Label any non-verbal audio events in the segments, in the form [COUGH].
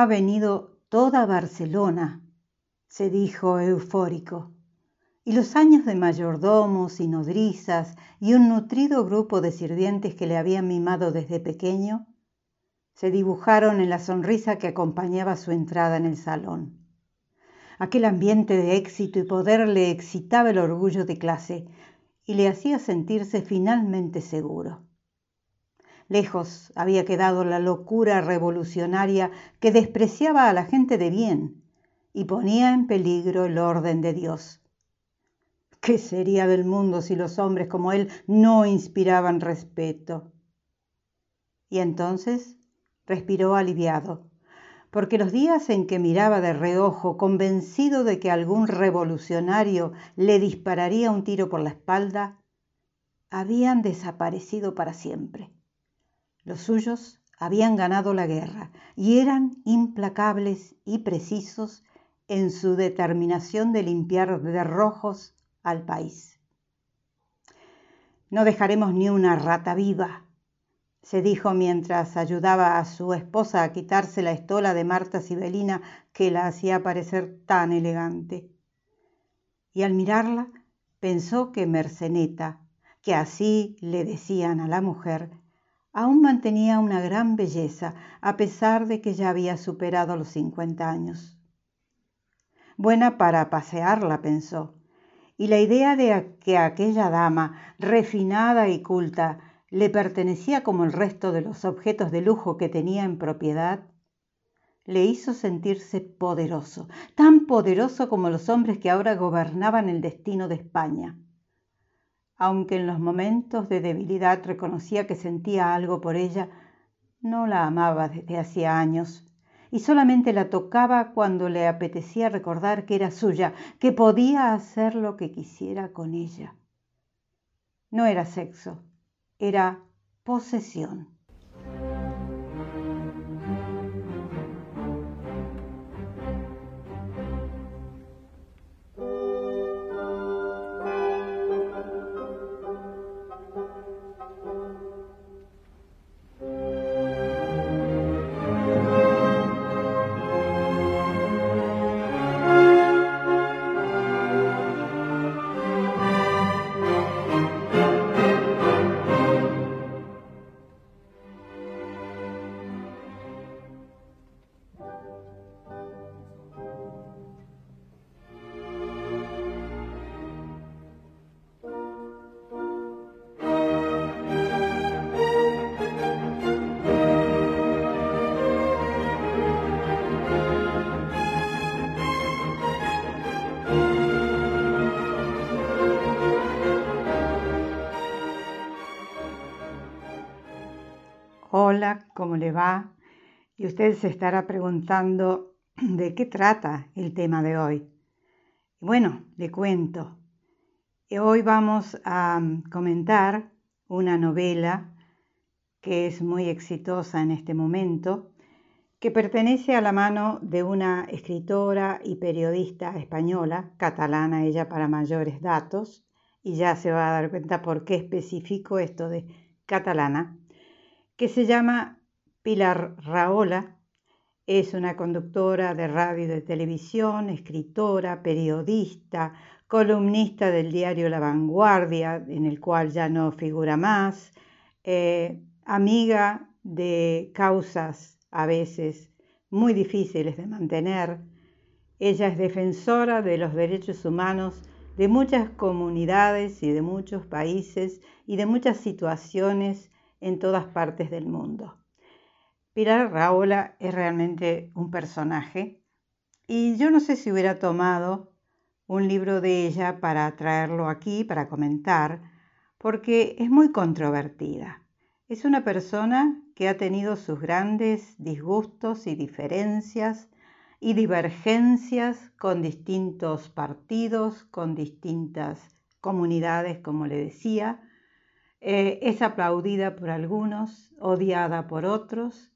Ha venido toda Barcelona, se dijo eufórico, y los años de mayordomos y nodrizas y un nutrido grupo de sirvientes que le habían mimado desde pequeño se dibujaron en la sonrisa que acompañaba su entrada en el salón. Aquel ambiente de éxito y poder le excitaba el orgullo de clase y le hacía sentirse finalmente seguro. Lejos había quedado la locura revolucionaria que despreciaba a la gente de bien y ponía en peligro el orden de Dios. ¿Qué sería del mundo si los hombres como él no inspiraban respeto? Y entonces respiró aliviado, porque los días en que miraba de reojo, convencido de que algún revolucionario le dispararía un tiro por la espalda, habían desaparecido para siempre. Los suyos habían ganado la guerra y eran implacables y precisos en su determinación de limpiar de rojos al país. No dejaremos ni una rata viva, se dijo mientras ayudaba a su esposa a quitarse la estola de Marta Sibelina que la hacía parecer tan elegante. Y al mirarla pensó que Merceneta, que así le decían a la mujer, aún mantenía una gran belleza a pesar de que ya había superado los cincuenta años. Buena para pasearla, pensó, y la idea de que aquella dama, refinada y culta, le pertenecía como el resto de los objetos de lujo que tenía en propiedad, le hizo sentirse poderoso, tan poderoso como los hombres que ahora gobernaban el destino de España aunque en los momentos de debilidad reconocía que sentía algo por ella, no la amaba desde hacía años y solamente la tocaba cuando le apetecía recordar que era suya, que podía hacer lo que quisiera con ella. No era sexo, era posesión. Le va? Y usted se estará preguntando [CLEARS THROAT] de qué trata el tema de hoy. Bueno, le cuento. Hoy vamos a comentar una novela que es muy exitosa en este momento, que pertenece a la mano de una escritora y periodista española, catalana ella para mayores datos, y ya se va a dar cuenta por qué especifico esto de catalana que se llama Pilar Raola. Es una conductora de radio y de televisión, escritora, periodista, columnista del diario La Vanguardia, en el cual ya no figura más, eh, amiga de causas a veces muy difíciles de mantener. Ella es defensora de los derechos humanos de muchas comunidades y de muchos países y de muchas situaciones en todas partes del mundo. Pilar Raola es realmente un personaje y yo no sé si hubiera tomado un libro de ella para traerlo aquí, para comentar, porque es muy controvertida. Es una persona que ha tenido sus grandes disgustos y diferencias y divergencias con distintos partidos, con distintas comunidades, como le decía, eh, es aplaudida por algunos, odiada por otros,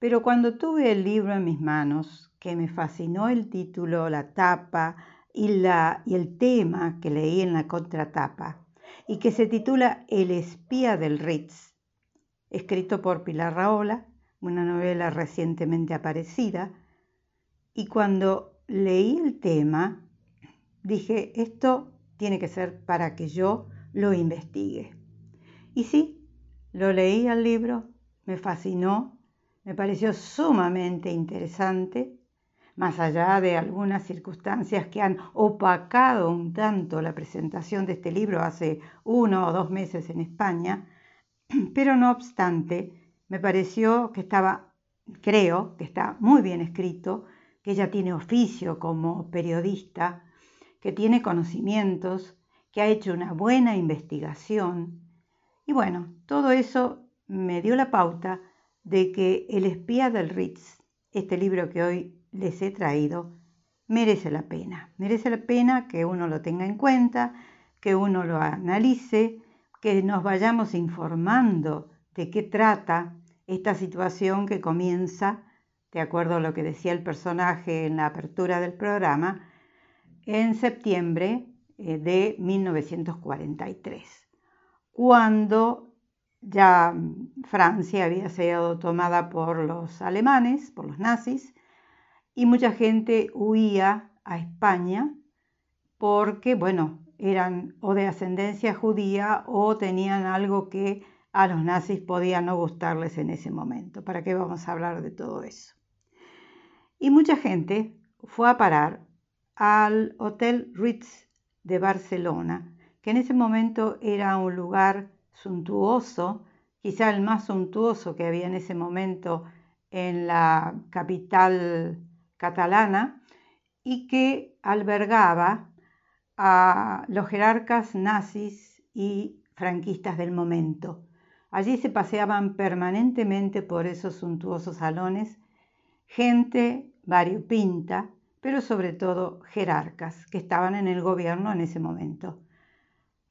pero cuando tuve el libro en mis manos, que me fascinó el título, la tapa y, la, y el tema que leí en la contratapa, y que se titula El espía del Ritz, escrito por Pilar Raola, una novela recientemente aparecida, y cuando leí el tema, dije, esto tiene que ser para que yo lo investigue. Y sí, lo leí al libro, me fascinó, me pareció sumamente interesante, más allá de algunas circunstancias que han opacado un tanto la presentación de este libro hace uno o dos meses en España, [CLEARS THROAT] pero no obstante, me pareció que estaba, creo que está muy bien escrito, que ella tiene oficio como periodista, que tiene conocimientos, que ha hecho una buena investigación. Y bueno, todo eso me dio la pauta de que El espía del Ritz, este libro que hoy les he traído, merece la pena. Merece la pena que uno lo tenga en cuenta, que uno lo analice, que nos vayamos informando de qué trata esta situación que comienza, de acuerdo a lo que decía el personaje en la apertura del programa, en septiembre eh, de 1943, cuando ya Francia había sido tomada por los alemanes, por los nazis, y mucha gente huía a España porque, bueno, eran o de ascendencia judía o tenían algo que a los nazis podía no gustarles en ese momento. ¿Para qué vamos a hablar de todo eso? Y mucha gente fue a parar al Hotel Ritz de Barcelona, que en ese momento era un lugar suntuoso, quizá el más suntuoso que había en ese momento en la capital catalana, y que albergaba a los jerarcas nazis y franquistas del momento. Allí se paseaban permanentemente por esos suntuosos salones gente variopinta, pero sobre todo jerarcas que estaban en el gobierno en ese momento.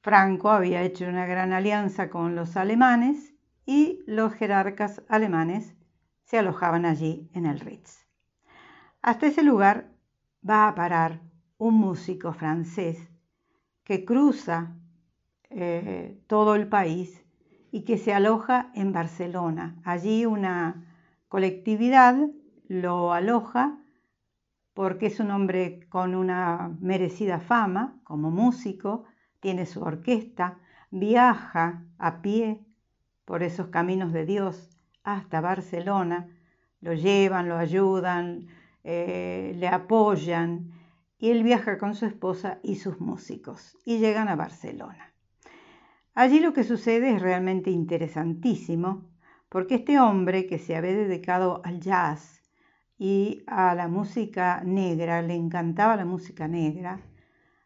Franco había hecho una gran alianza con los alemanes y los jerarcas alemanes se alojaban allí en el Ritz. Hasta ese lugar va a parar un músico francés que cruza eh, todo el país y que se aloja en Barcelona. Allí una colectividad lo aloja porque es un hombre con una merecida fama como músico, tiene su orquesta, viaja a pie por esos caminos de Dios hasta Barcelona, lo llevan, lo ayudan, eh, le apoyan y él viaja con su esposa y sus músicos y llegan a Barcelona. Allí lo que sucede es realmente interesantísimo porque este hombre que se había dedicado al jazz, y a la música negra, le encantaba la música negra,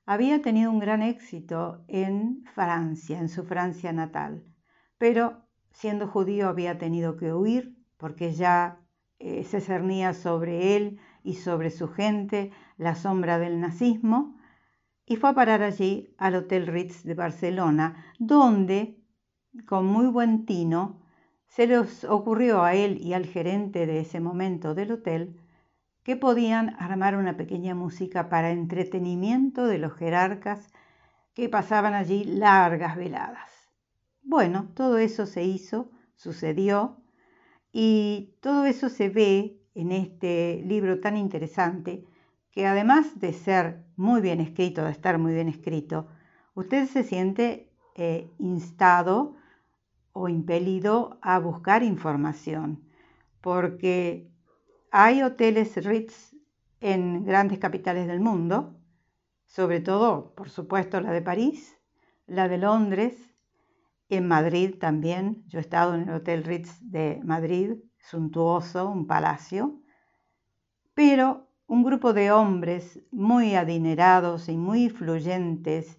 había tenido un gran éxito en Francia, en su Francia natal, pero siendo judío había tenido que huir porque ya eh, se cernía sobre él y sobre su gente la sombra del nazismo, y fue a parar allí al Hotel Ritz de Barcelona, donde, con muy buen tino, se les ocurrió a él y al gerente de ese momento del hotel que podían armar una pequeña música para entretenimiento de los jerarcas que pasaban allí largas veladas. Bueno, todo eso se hizo, sucedió, y todo eso se ve en este libro tan interesante que además de ser muy bien escrito, de estar muy bien escrito, usted se siente eh, instado o impelido a buscar información, porque hay hoteles Ritz en grandes capitales del mundo, sobre todo, por supuesto, la de París, la de Londres, en Madrid también. Yo he estado en el Hotel Ritz de Madrid, suntuoso, un palacio, pero un grupo de hombres muy adinerados y muy influyentes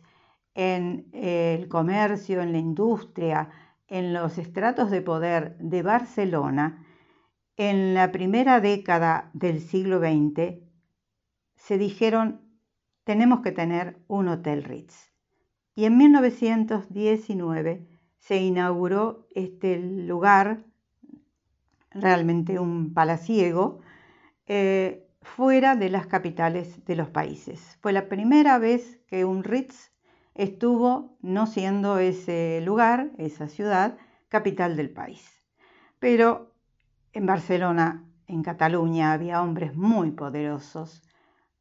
en el comercio, en la industria, en los estratos de poder de Barcelona, en la primera década del siglo XX, se dijeron, tenemos que tener un Hotel Ritz. Y en 1919 se inauguró este lugar, realmente un palaciego, eh, fuera de las capitales de los países. Fue la primera vez que un Ritz estuvo no siendo ese lugar, esa ciudad, capital del país. Pero en Barcelona, en Cataluña, había hombres muy poderosos,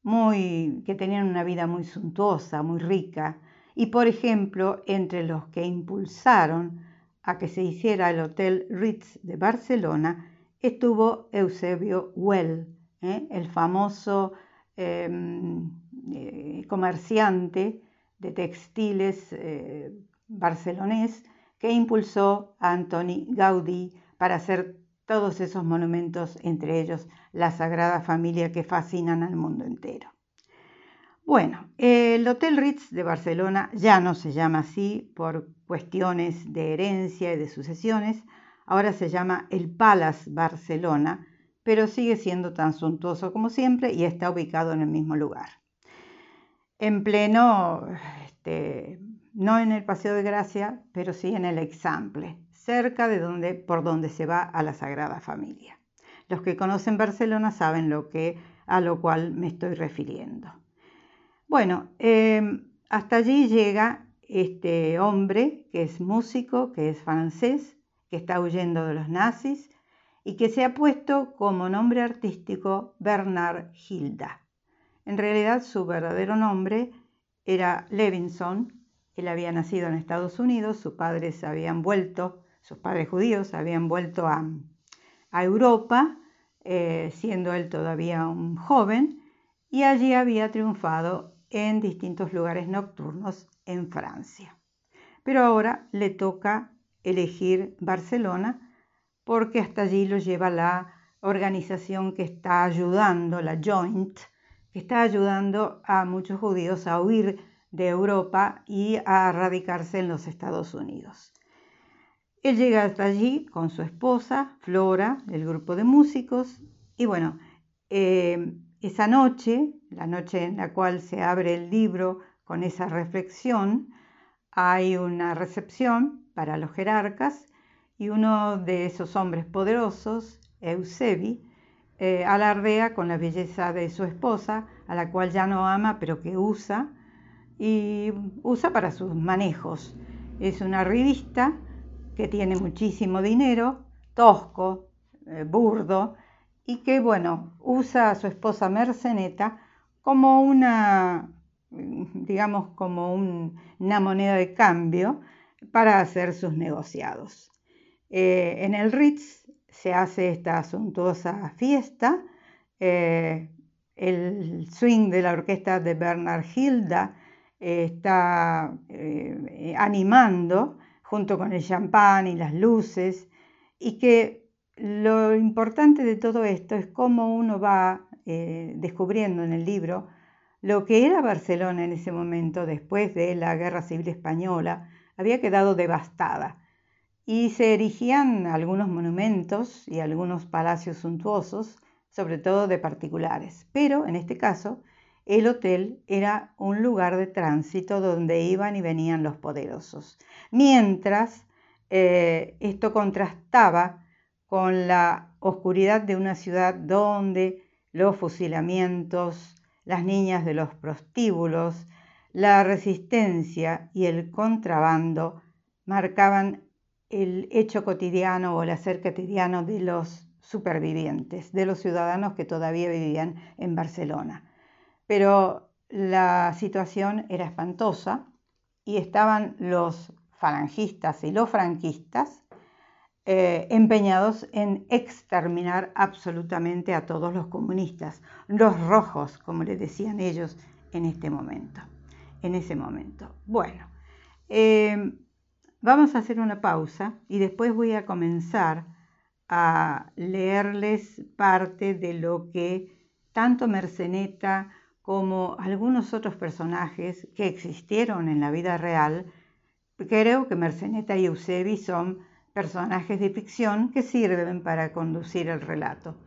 muy, que tenían una vida muy suntuosa, muy rica, y por ejemplo, entre los que impulsaron a que se hiciera el Hotel Ritz de Barcelona, estuvo Eusebio Well, ¿eh? el famoso em, eh, comerciante de textiles eh, barcelonés que impulsó a Antoni Gaudí para hacer todos esos monumentos, entre ellos la Sagrada Familia que fascinan al mundo entero. Bueno, el Hotel Ritz de Barcelona ya no se llama así por cuestiones de herencia y de sucesiones, ahora se llama el Palace Barcelona, pero sigue siendo tan suntuoso como siempre y está ubicado en el mismo lugar. En pleno, este, no en el Paseo de Gracia, pero sí en el Example, cerca de donde, por donde se va a la Sagrada Familia. Los que conocen Barcelona saben lo que, a lo cual me estoy refiriendo. Bueno, em, hasta allí llega este hombre que es músico, que es francés, que está huyendo de los nazis y que se ha puesto como nombre artístico Bernard Hilda. En realidad su verdadero nombre era Levinson. Él había nacido en Estados Unidos, sus padres habían vuelto, sus padres judíos habían vuelto a, Europa, eh, siendo él todavía un joven, y allí había triunfado en distintos lugares nocturnos en Francia. Pero ahora le toca elegir Barcelona porque hasta allí lo lleva la organización que está ayudando, la Joint, que está ayudando a muchos judíos a huir de Europa y a radicarse en los Estados Unidos. Él llega hasta allí con su esposa, Flora, el grupo de músicos, y bueno, eh, esa noche, la noche en la cual se abre el libro con esa reflexión, hay una recepción para los jerarcas y uno de esos hombres poderosos, Eusebi, eh, alardea con la belleza de su esposa, a la cual ya no ama, pero que usa, y usa para sus manejos. Es una revista que tiene muchísimo dinero, tosco, eh, burdo, y que, bueno, usa a su esposa Merceneta como una, digamos, como una moneda de cambio para hacer sus negociados. Eh, en el Ritz se hace esta suntuosa fiesta. Eh, el swing de la orquesta de Bernard Hilda está animando junto con el champán y las luces y que lo importante de todo esto es cómo uno va eh, descubriendo en el libro lo que era Barcelona en ese momento, después de la Guerra Civil Española, había quedado devastada y se erigían algunos monumentos y algunos palacios suntuosos, sobre todo de particulares. Pero en este caso, el hotel era un lugar de tránsito donde iban y venían los poderosos. Mientras eh, esto contrastaba con la oscuridad de una ciudad donde los fusilamientos, las niñas de los prostíbulos, la resistencia y el contrabando marcaban el hecho cotidiano o el hacer cotidiano de los supervivientes, de los ciudadanos que todavía vivían en Barcelona. Pero la situación era espantosa y estaban los falangistas y los franquistas eh, empeñados en exterminar absolutamente a todos los comunistas, los rojos, como le decían ellos en este momento, en ese momento. Bueno, eh, vamos a hacer una pausa y después voy a comenzar a leerles parte de lo que tanto Merceneta como algunos otros personajes que existieron en la vida real, creo que Merceneta y Eusebi son personajes de ficción que sirven para conducir el relato.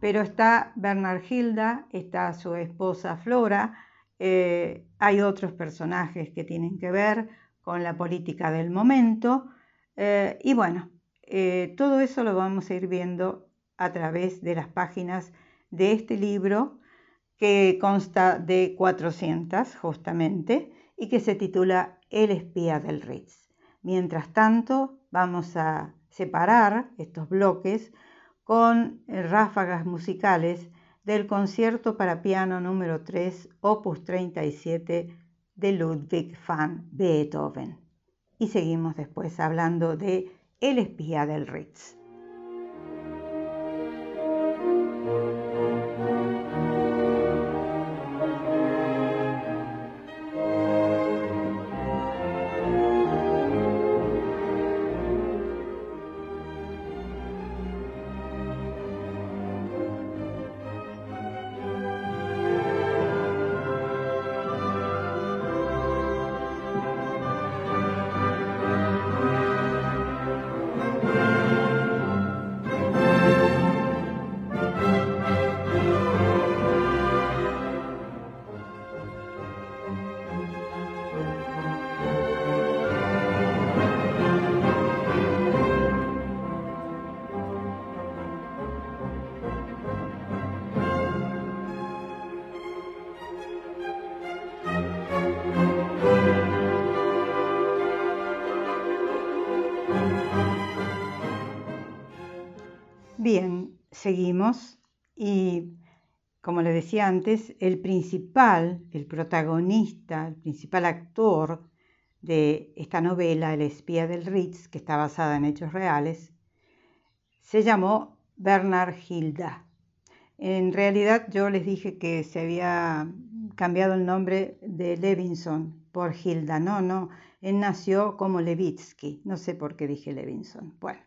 Pero está Bernard Hilda, está su esposa Flora, eh, hay otros personajes que tienen que ver con la política del momento eh, y bueno, eh, todo eso lo vamos a ir viendo a través de las páginas de este libro que consta de 400 justamente y que se titula El espía del Ritz. Mientras tanto, vamos a separar estos bloques con ráfagas musicales del concierto para piano número 3, opus 37 de Ludwig van Beethoven. Y seguimos después hablando de El espía del Ritz. Antes, el principal, el protagonista, el principal actor de esta novela, El espía del Ritz, que está basada en hechos reales, se llamó Bernard Hilda. En realidad yo les dije que se había cambiado el nombre de Levinson por Hilda. No, no, él nació como Levitsky. No sé por qué dije Levinson. Bueno,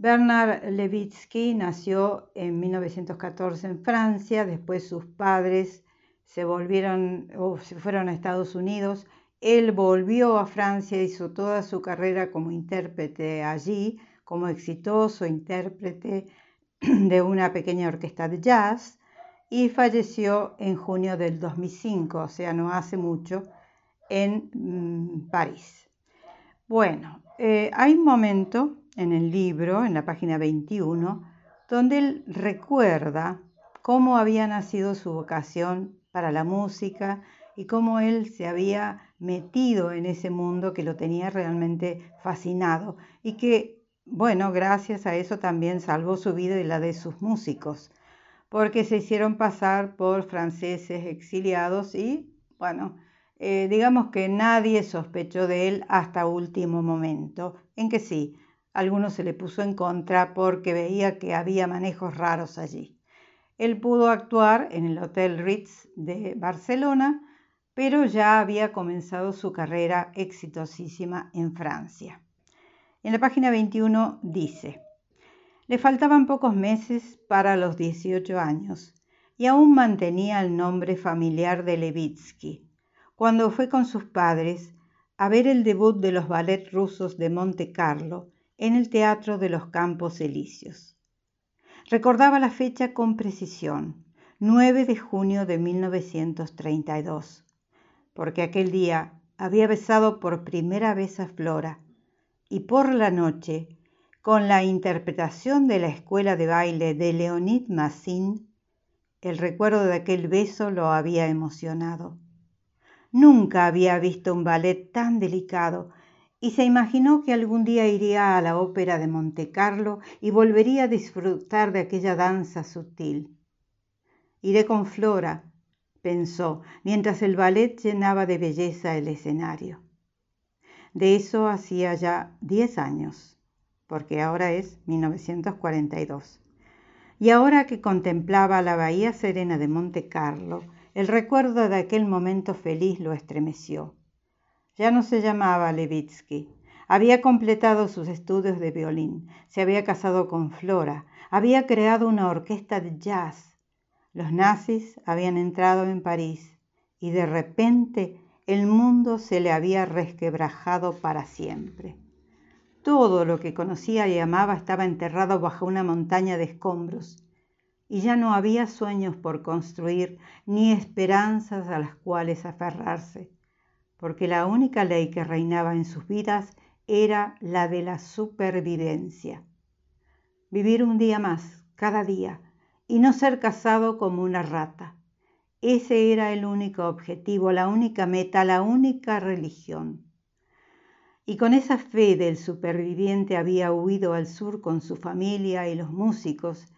Bernard Levitsky nació en 1914 en Francia, después sus padres se volvieron o se fueron a Estados Unidos. Él volvió a Francia, hizo toda su carrera como intérprete allí, como exitoso intérprete de una pequeña orquesta de jazz y falleció en junio del 2005, o sea, no hace mucho, en mm, París. Bueno, eh, hay un momento en el libro, en la página 21, donde él recuerda cómo había nacido su vocación para la música y cómo él se había metido en ese mundo que lo tenía realmente fascinado y que, bueno, gracias a eso también salvó su vida y la de sus músicos, porque se hicieron pasar por franceses exiliados y, bueno, eh, digamos que nadie sospechó de él hasta último momento, en que sí, algunos se le puso en contra porque veía que había manejos raros allí. Él pudo actuar en el Hotel Ritz de Barcelona, pero ya había comenzado su carrera exitosísima en Francia. En la página 21 dice, le faltaban pocos meses para los 18 años y aún mantenía el nombre familiar de Levitsky, cuando fue con sus padres a ver el debut de los ballets rusos de Monte Carlo en el Teatro de los Campos Elíseos. Recordaba la fecha con precisión, 9 de junio de 1932, porque aquel día había besado por primera vez a Flora y por la noche, con la interpretación de la escuela de baile de Leonid Massin, el recuerdo de aquel beso lo había emocionado. Nunca había visto un ballet tan delicado y se imaginó que algún día iría a la ópera de Monte Carlo y volvería a disfrutar de aquella danza sutil. Iré con Flora, pensó, mientras el ballet llenaba de belleza el escenario. De eso hacía ya diez años, porque ahora es 1942. Y ahora que contemplaba la bahía serena de Monte Carlo, el recuerdo de aquel momento feliz lo estremeció. Ya no se llamaba Levitsky. Había completado sus estudios de violín, se había casado con Flora, había creado una orquesta de jazz. Los nazis habían entrado en París y de repente el mundo se le había resquebrajado para siempre. Todo lo que conocía y amaba estaba enterrado bajo una montaña de escombros y ya no había sueños por construir ni esperanzas a las cuales aferrarse porque la única ley que reinaba en sus vidas era la de la supervivencia. Vivir un día más, cada día, y no ser casado como una rata. Ese era el único objetivo, la única meta, la única religión. y con esa fe del superviviente había huido al sur con su familia y los músicos,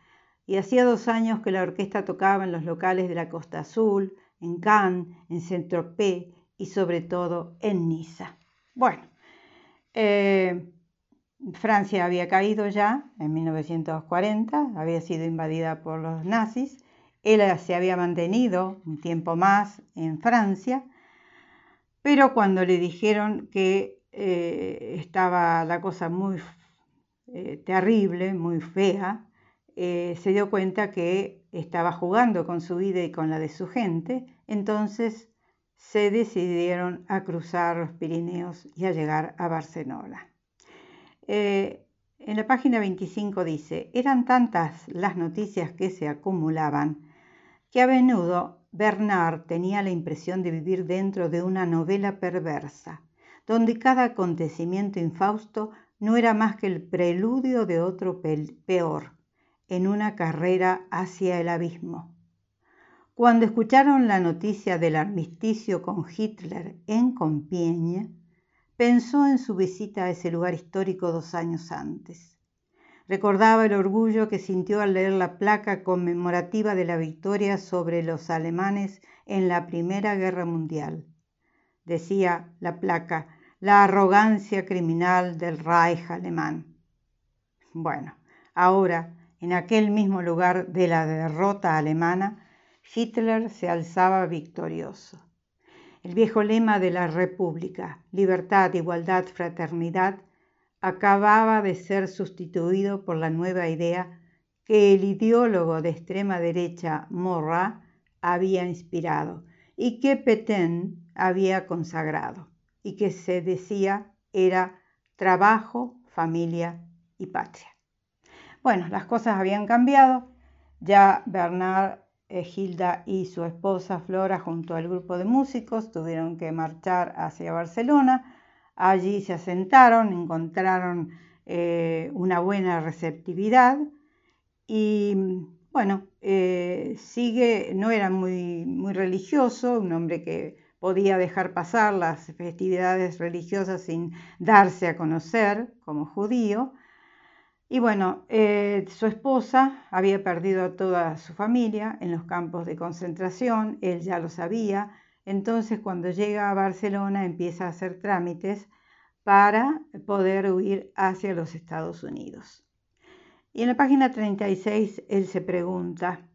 y hacía dos años que la orquesta tocaba en los locales de la Costa Azul, en Cannes, en Saint-Tropez y sobre todo en Niza. Bueno, eh, Francia había caído ya en 1940, había sido invadida por los nazis, él se había mantenido un tiempo más en Francia, pero cuando le dijeron que eh, estaba la cosa muy eh, terrible, muy fea, se dio cuenta que estaba jugando con su vida y con la de su gente, entonces se decidieron a cruzar los Pirineos y a llegar a Barcelona. en la página 25 dice, eran tantas las noticias que se acumulaban que a menudo Bernard tenía la impresión de vivir dentro de una novela perversa donde cada acontecimiento infausto no era más que el preludio de otro peor, en una carrera hacia el abismo. Cuando escucharon la noticia del armisticio con Hitler en Compiègne, pensó en su visita a ese lugar histórico dos años antes. Recordaba el orgullo que sintió al leer la placa conmemorativa de la victoria sobre los alemanes en la Primera Guerra Mundial. Decía la placa, la arrogancia criminal del Reich alemán. Bueno, ahora, en aquel mismo lugar de la derrota alemana, Hitler se alzaba victorioso. El viejo lema de la República, libertad, igualdad, fraternidad, acababa de ser sustituido por la nueva idea que el ideólogo de extrema derecha Morra había inspirado y que Petain había consagrado y que se decía era trabajo, familia y patria. Bueno, las cosas habían cambiado. Ya Bernard, Gilda y su esposa Flora junto al grupo de músicos tuvieron que marchar hacia Barcelona. Allí se asentaron, encontraron eh, una buena receptividad y bueno, eh, sigue, no era muy, muy religioso, un hombre que podía dejar pasar las festividades religiosas sin darse a conocer como judío. Y bueno, eh, su esposa había perdido a toda su familia en los campos de concentración, él ya lo sabía, entonces cuando llega a Barcelona empieza a hacer trámites para poder huir hacia los Estados Unidos. Y en la página 36 él se pregunta,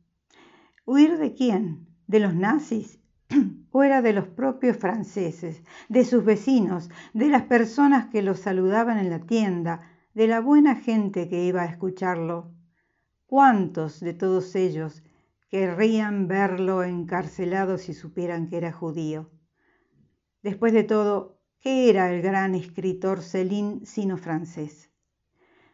¿huir de quién? ¿De los nazis? [CLEARS THROAT] o era de los propios franceses, de sus vecinos, de las personas que lo saludaban en la tienda, de la buena gente que iba a escucharlo. ¿Cuántos de todos ellos querrían verlo encarcelado si supieran que era judío? Después de todo, ¿qué era el gran escritor Céline sino francés?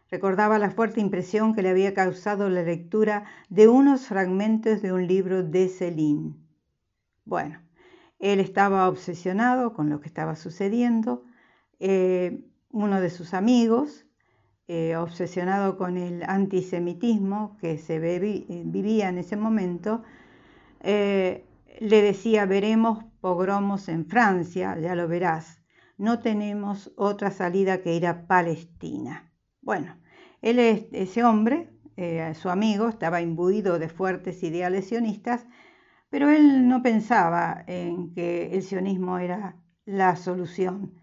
Recordaba la fuerte impresión que le había causado la lectura de unos fragmentos de un libro de Céline. Bueno, él estaba obsesionado con lo que estaba sucediendo. Eh, uno de sus amigos, eh, obsesionado con el antisemitismo que se eh, vivía en ese momento, le decía, veremos pogromos en Francia, ya lo verás, no tenemos otra salida que ir a Palestina. Bueno, él, ese hombre, su amigo, estaba imbuido de fuertes ideales sionistas pero él no pensaba en que el sionismo era la solución.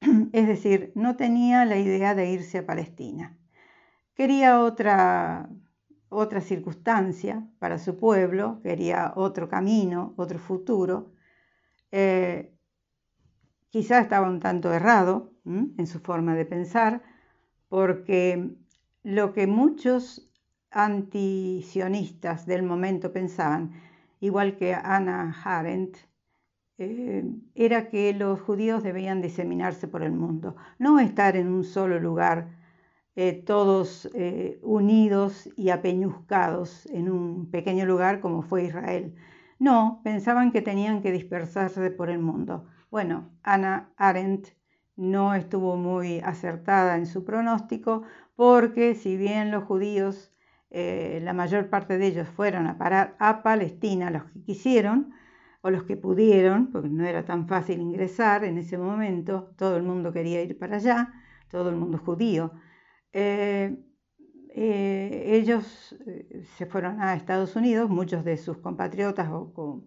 [CLEARS THROAT] Es decir, no tenía la idea de irse a Palestina. Quería otra, otra circunstancia para su pueblo, quería otro camino, otro futuro. Eh, quizá estaba un tanto errado en su forma de pensar, porque lo que muchos antisionistas del momento pensaban igual que Anna Arendt, eh, era que los judíos debían diseminarse por el mundo, no estar en un solo lugar, eh, todos eh, unidos y apeñuzcados en un pequeño lugar como fue Israel. No, pensaban que tenían que dispersarse por el mundo. Bueno, Anna Arendt no estuvo muy acertada en su pronóstico porque si bien los judíos la mayor parte de ellos fueron a parar a Palestina, los que quisieron, o los que pudieron, porque no era tan fácil ingresar en ese momento, todo el mundo quería ir para allá, todo el mundo judío. Eh, eh, ellos eh, se fueron a Estados Unidos, muchos de sus compatriotas o con,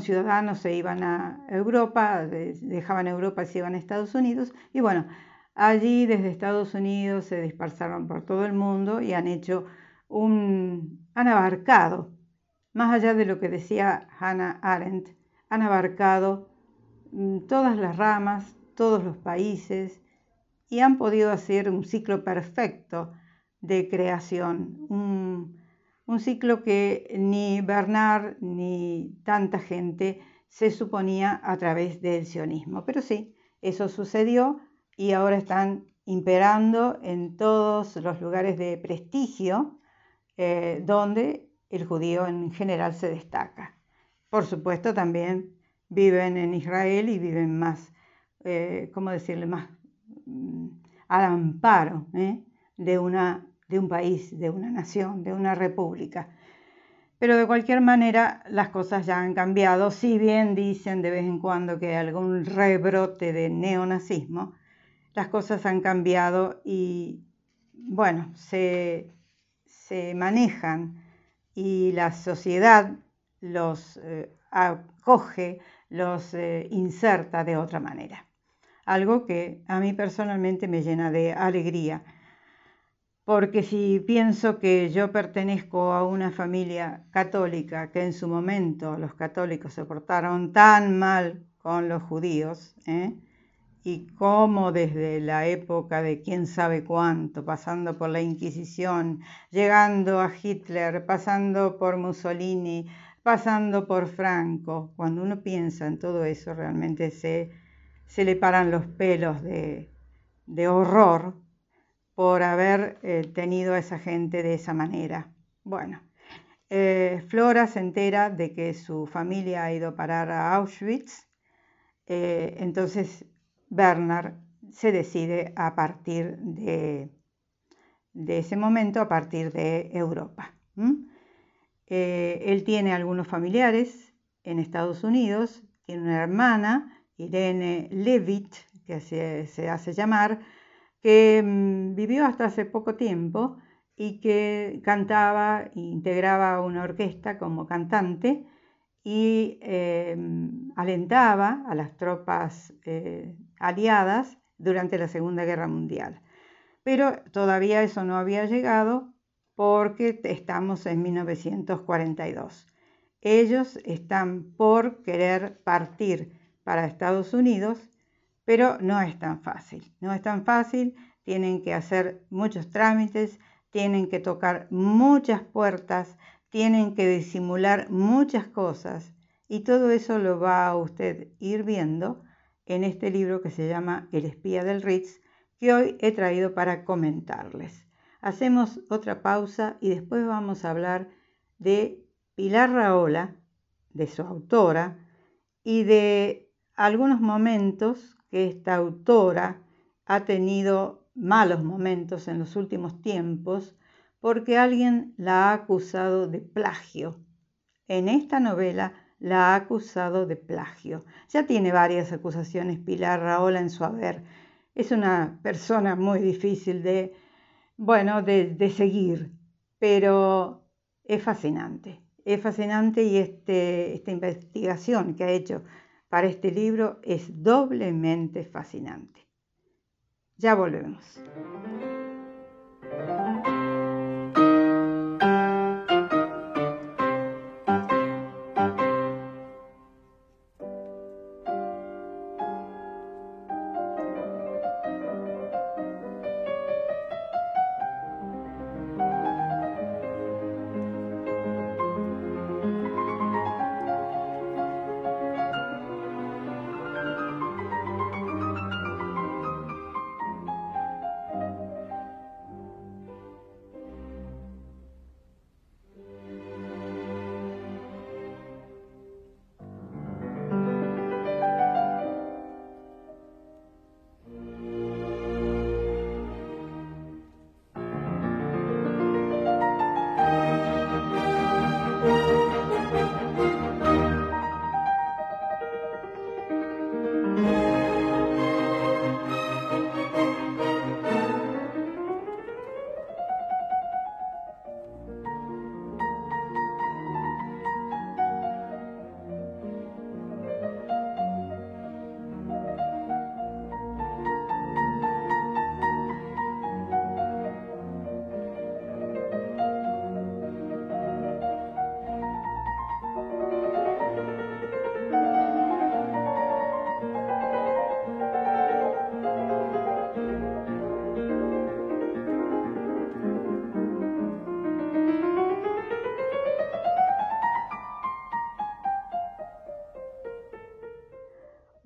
ciudadanos se iban a Europa, dejaban Europa y se iban a Estados Unidos, y bueno, allí desde Estados Unidos se dispersaron por todo el mundo y han hecho un, han abarcado más allá de lo que decía Hannah Arendt, han abarcado mm, todas las ramas, todos los países y han podido hacer un ciclo perfecto de creación, un, ciclo que ni Bernard ni tanta gente se suponía a través del sionismo. Pero sí, eso sucedió y ahora están imperando en todos los lugares de prestigio eh, donde el judío en general se destaca. Por supuesto, también viven en Israel y viven más, eh, ¿cómo decirle?, más mm, al amparo ¿eh? de, una, de un país, de una nación, de una república. Pero de cualquier manera las cosas ya han cambiado, si bien dicen de vez en cuando que hay algún rebrote de neonazismo, las cosas han cambiado y bueno, se, se manejan y la sociedad los eh, acoge, los eh, inserta de otra manera. Algo que a mí personalmente me llena de alegría, porque si pienso que yo pertenezco a una familia católica, que en su momento los católicos se portaron tan mal con los judíos, ¿eh? Y cómo desde la época de quién sabe cuánto, pasando por la Inquisición, llegando a Hitler, pasando por Mussolini, pasando por Franco, cuando uno piensa en todo eso realmente se, se le paran los pelos de, horror por haber eh, tenido a esa gente de esa manera. Bueno, eh, Flora se entera de que su familia ha ido a parar a Auschwitz, eh, entonces Bernard se decide a partir de, ese momento, a partir de Europa. Eh, él tiene algunos familiares en Estados Unidos, tiene una hermana, Irene Levitt, que se, hace llamar, que mm, vivió hasta hace poco tiempo y que cantaba e integraba una orquesta como cantante y em, alentaba a las tropas eh, aliadas durante la Segunda Guerra Mundial. Pero todavía eso no había llegado porque estamos en 1942. Ellos están por querer partir para Estados Unidos, pero no es tan fácil. No es tan fácil, tienen que hacer muchos trámites, tienen que tocar muchas puertas, tienen que disimular muchas cosas y todo eso lo va a usted ir viendo en este libro que se llama El espía del Ritz, que hoy he traído para comentarles. Hacemos otra pausa y después vamos a hablar de Pilar Raola, de su autora, y de algunos momentos que esta autora ha tenido malos momentos en los últimos tiempos porque alguien la ha acusado de plagio. En esta novela la ha acusado de plagio. Ya tiene varias acusaciones Pilar Raola en su haber. Es una persona muy difícil de, bueno, de, seguir, pero es fascinante. Es fascinante y este, esta investigación que ha hecho para este libro es doblemente fascinante. Ya volvemos.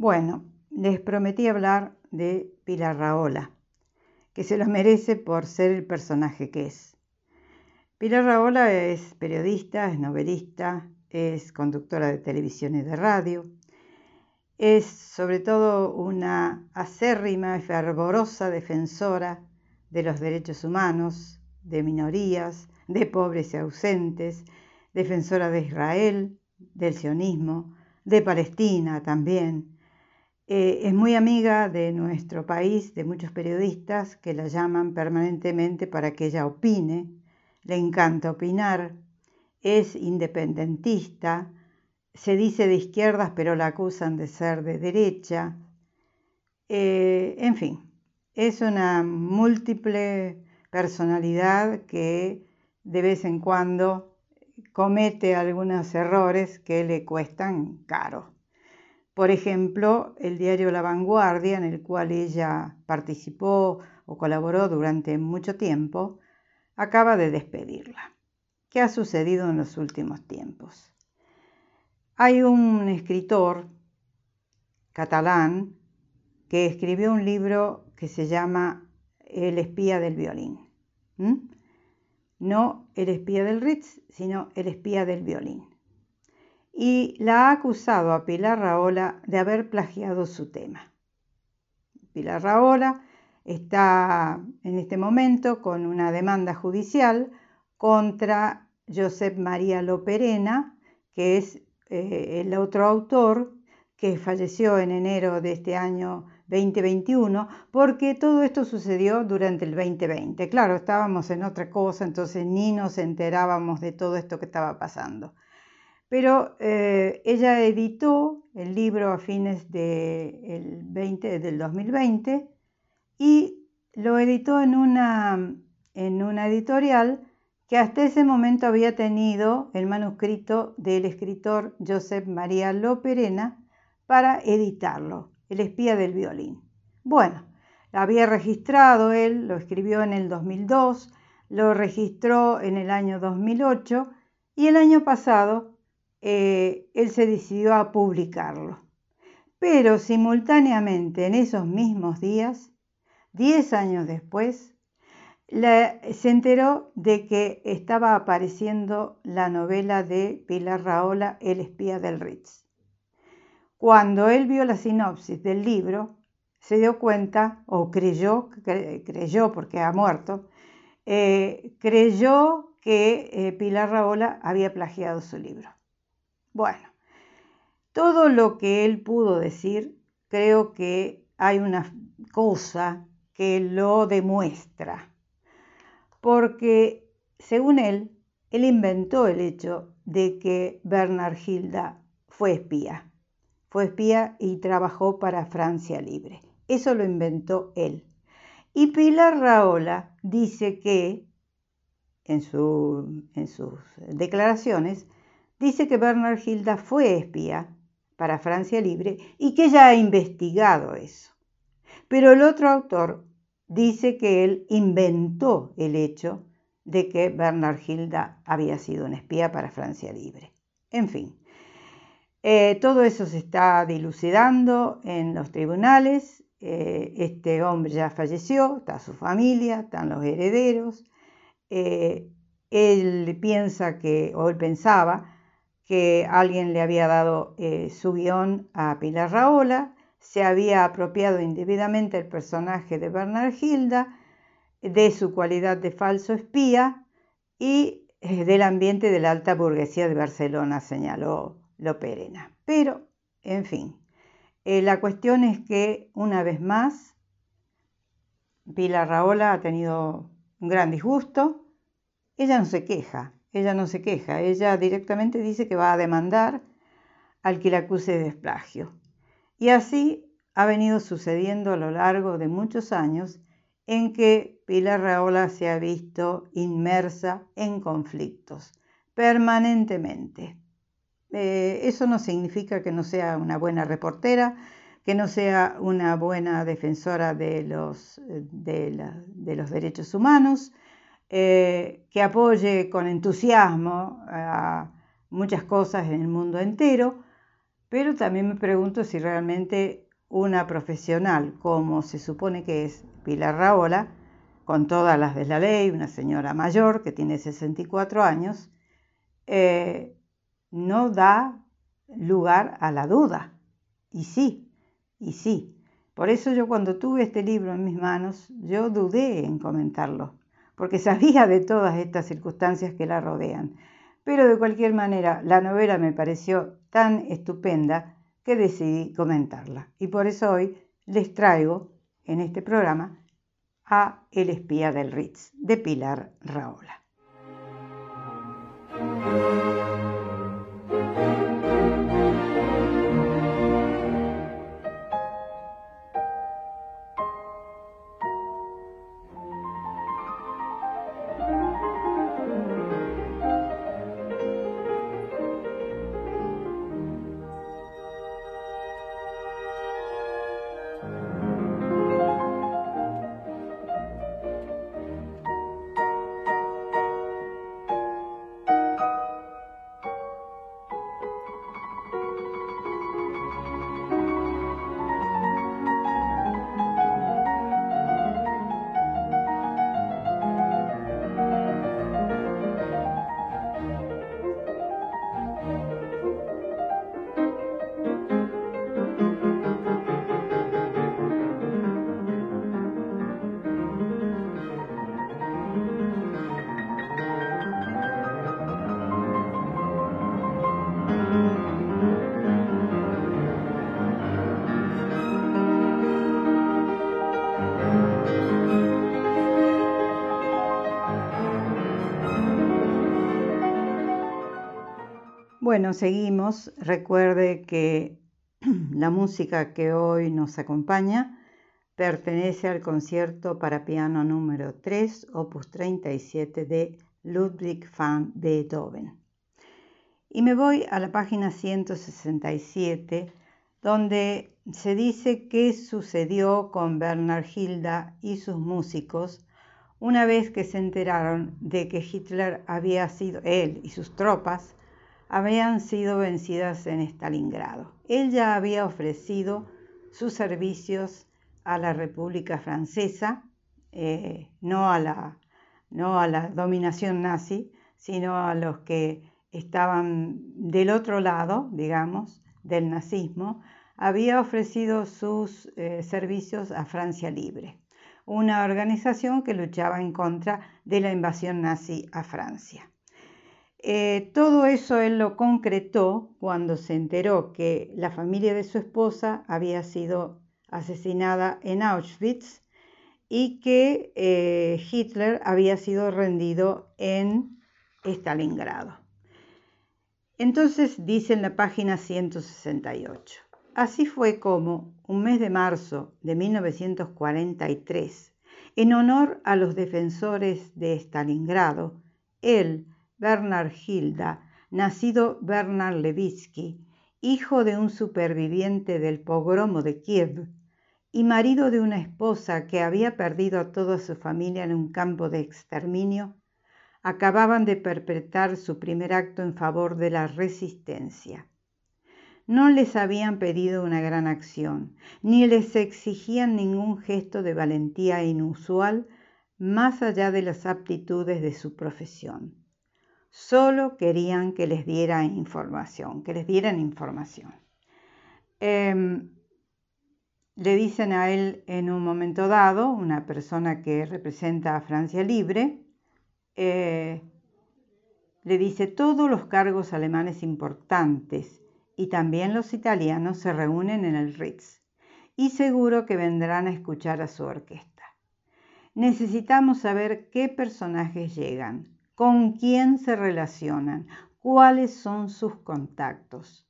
Bueno, les prometí hablar de Pilar Raola, que se lo merece por ser el personaje que es. Pilar Raola es periodista, es novelista, es conductora de televisión y de radio, es sobre todo una acérrima y fervorosa defensora de los derechos humanos, de minorías, de pobres y ausentes, defensora de Israel, del sionismo, de Palestina también. Eh, es muy amiga de nuestro país, de muchos periodistas que la llaman permanentemente para que ella opine. Le encanta opinar, es independentista, se dice de izquierdas pero la acusan de ser de derecha. Eh, en fin, es una múltiple personalidad que de vez en cuando comete algunos errores que le cuestan caro. Por ejemplo, el diario La Vanguardia, en el cual ella participó o colaboró durante mucho tiempo, acaba de despedirla. ¿Qué ha sucedido en los últimos tiempos? Hay un escritor catalán que escribió un libro que se llama El espía del violín. No el espía del Ritz, sino el espía del violín. Y la ha acusado a Pilar Raola de haber plagiado su tema. Pilar Raola está en este momento con una demanda judicial contra Josep María Loperena, que es eh, el otro autor que falleció en enero de este año 2021, porque todo esto sucedió durante el 2020. Claro, estábamos en otra cosa, entonces ni nos enterábamos de todo esto que estaba pasando. Pero eh, ella editó el libro a fines de 20, del 2020 y lo editó en una, en una editorial que hasta ese momento había tenido el manuscrito del escritor Josep María Loperena para editarlo, El espía del violín. Bueno, lo había registrado él, lo escribió en el 2002, lo registró en el año 2008 y el año pasado eh, él se decidió a publicarlo. Pero simultáneamente en esos mismos días, diez años después, se enteró de que estaba apareciendo la novela de Pilar Raola, El espía del Ritz. Cuando él vio la sinopsis del libro, se dio cuenta, o creyó, creyó porque ha muerto, eh, creyó que eh, Pilar Raola había plagiado su libro. Bueno, todo lo que él pudo decir, creo que hay una cosa que lo demuestra porque, según él, él inventó el hecho de que Bernard Hilda fue espía. Fue espía y trabajó para Francia Libre. Eso lo inventó él. Y Pilar Raola dice que, en, en sus declaraciones, dice que Bernard Hilda fue espía para Francia Libre y que ella ha investigado eso. Pero el otro autor dice que él inventó el hecho de que Bernard Hilda había sido un espía para Francia Libre. En fin, eh, todo eso se está dilucidando en los tribunales. Eh, este hombre ya falleció, está su familia, están los herederos. Eh, él piensa que, o él pensaba, que alguien le había dado su guion a Pilar Raola se había apropiado indebidamente el personaje de Bernard Hilda, de su cualidad de falso espía y eh, del ambiente de la alta burguesía de Barcelona, señaló Loperena. Pero, en fin, eh, la cuestión es que, una vez más, Pilar Raola ha tenido un gran disgusto. Ella no se queja, ella no se queja, ella directamente dice que va a demandar al que la acuse de desplagio. Y así ha venido sucediendo a lo largo de muchos años en que Pilar Raola se ha visto inmersa en conflictos permanentemente. Eh, eso no significa que no sea una buena reportera, que no sea una buena defensora de los derechos humanos, eh, que apoye con entusiasmo a muchas cosas en el mundo entero, pero también me pregunto si realmente una profesional, como se supone que es Pilar Raola, con todas las de la ley, una señora mayor que tiene 64 años, eh, no da lugar a la duda. Y sí, y sí. Por eso yo cuando tuve este libro en mis manos, yo dudé en comentarlo, porque sabía de todas estas circunstancias que la rodean. Pero de cualquier manera, la novela me pareció tan estupenda que decidí comentarla. Y por eso hoy les traigo en este programa a El espía del Ritz de Pilar Raola. Bueno, seguimos. Recuerde que [CLEARS THROAT] la música que hoy nos acompaña pertenece al concierto para piano número 3, opus 37 de Ludwig van Beethoven. Y me voy a la página 167, donde se dice qué sucedió con Bernard Hilda y sus músicos una vez que se enteraron de que Hitler había sido, él y sus tropas, habían sido vencidas en Stalingrado. Él ya había ofrecido sus servicios a la República Francesa, eh, no, a la, no a la dominación nazi, sino a los que estaban del otro lado, digamos, del nazismo, había ofrecido sus eh, servicios a Francia Libre, una organización que luchaba en contra de la invasión nazi a Francia. Eh, todo eso él lo concretó cuando se enteró que la familia de su esposa había sido asesinada en Auschwitz y que eh, Hitler había sido rendido en Stalingrado. Entonces dice en la página 168, así fue como, un mes de marzo de 1943, en honor a los defensores de Stalingrado, él, Bernard Hilda, nacido Bernard Levitsky, hijo de un superviviente del pogromo de Kiev y marido de una esposa que había perdido a toda su familia en un campo de exterminio, acababan de perpetrar su primer acto en favor de la resistencia. No les habían pedido una gran acción, ni les exigían ningún gesto de valentía inusual más allá de las aptitudes de su profesión. Solo querían que les dieran información, que les dieran información. Em, le dicen a él en un momento dado, una persona que representa a Francia Libre, eh, le dice todos los cargos alemanes importantes y también los italianos se reúnen en el Ritz y seguro que vendrán a escuchar a su orquesta. Necesitamos saber qué personajes llegan, con quién se relacionan, cuáles son sus contactos.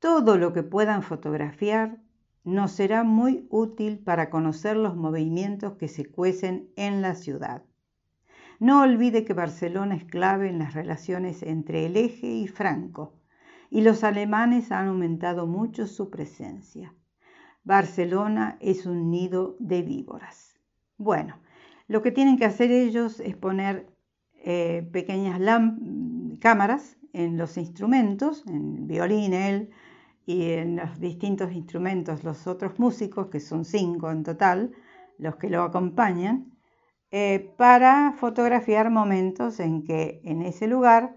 Todo lo que puedan fotografiar nos será muy útil para conocer los movimientos que se cuecen en la ciudad. No olvide que Barcelona es clave en las relaciones entre el eje y Franco, y los alemanes han aumentado mucho su presencia. Barcelona es un nido de víboras. Bueno, lo que tienen que hacer ellos es poner eh, pequeñas cámaras en los instrumentos, en violín, él, y en los distintos instrumentos los otros músicos, que son cinco en total, los que lo acompañan, eh, para fotografiar momentos en que en ese lugar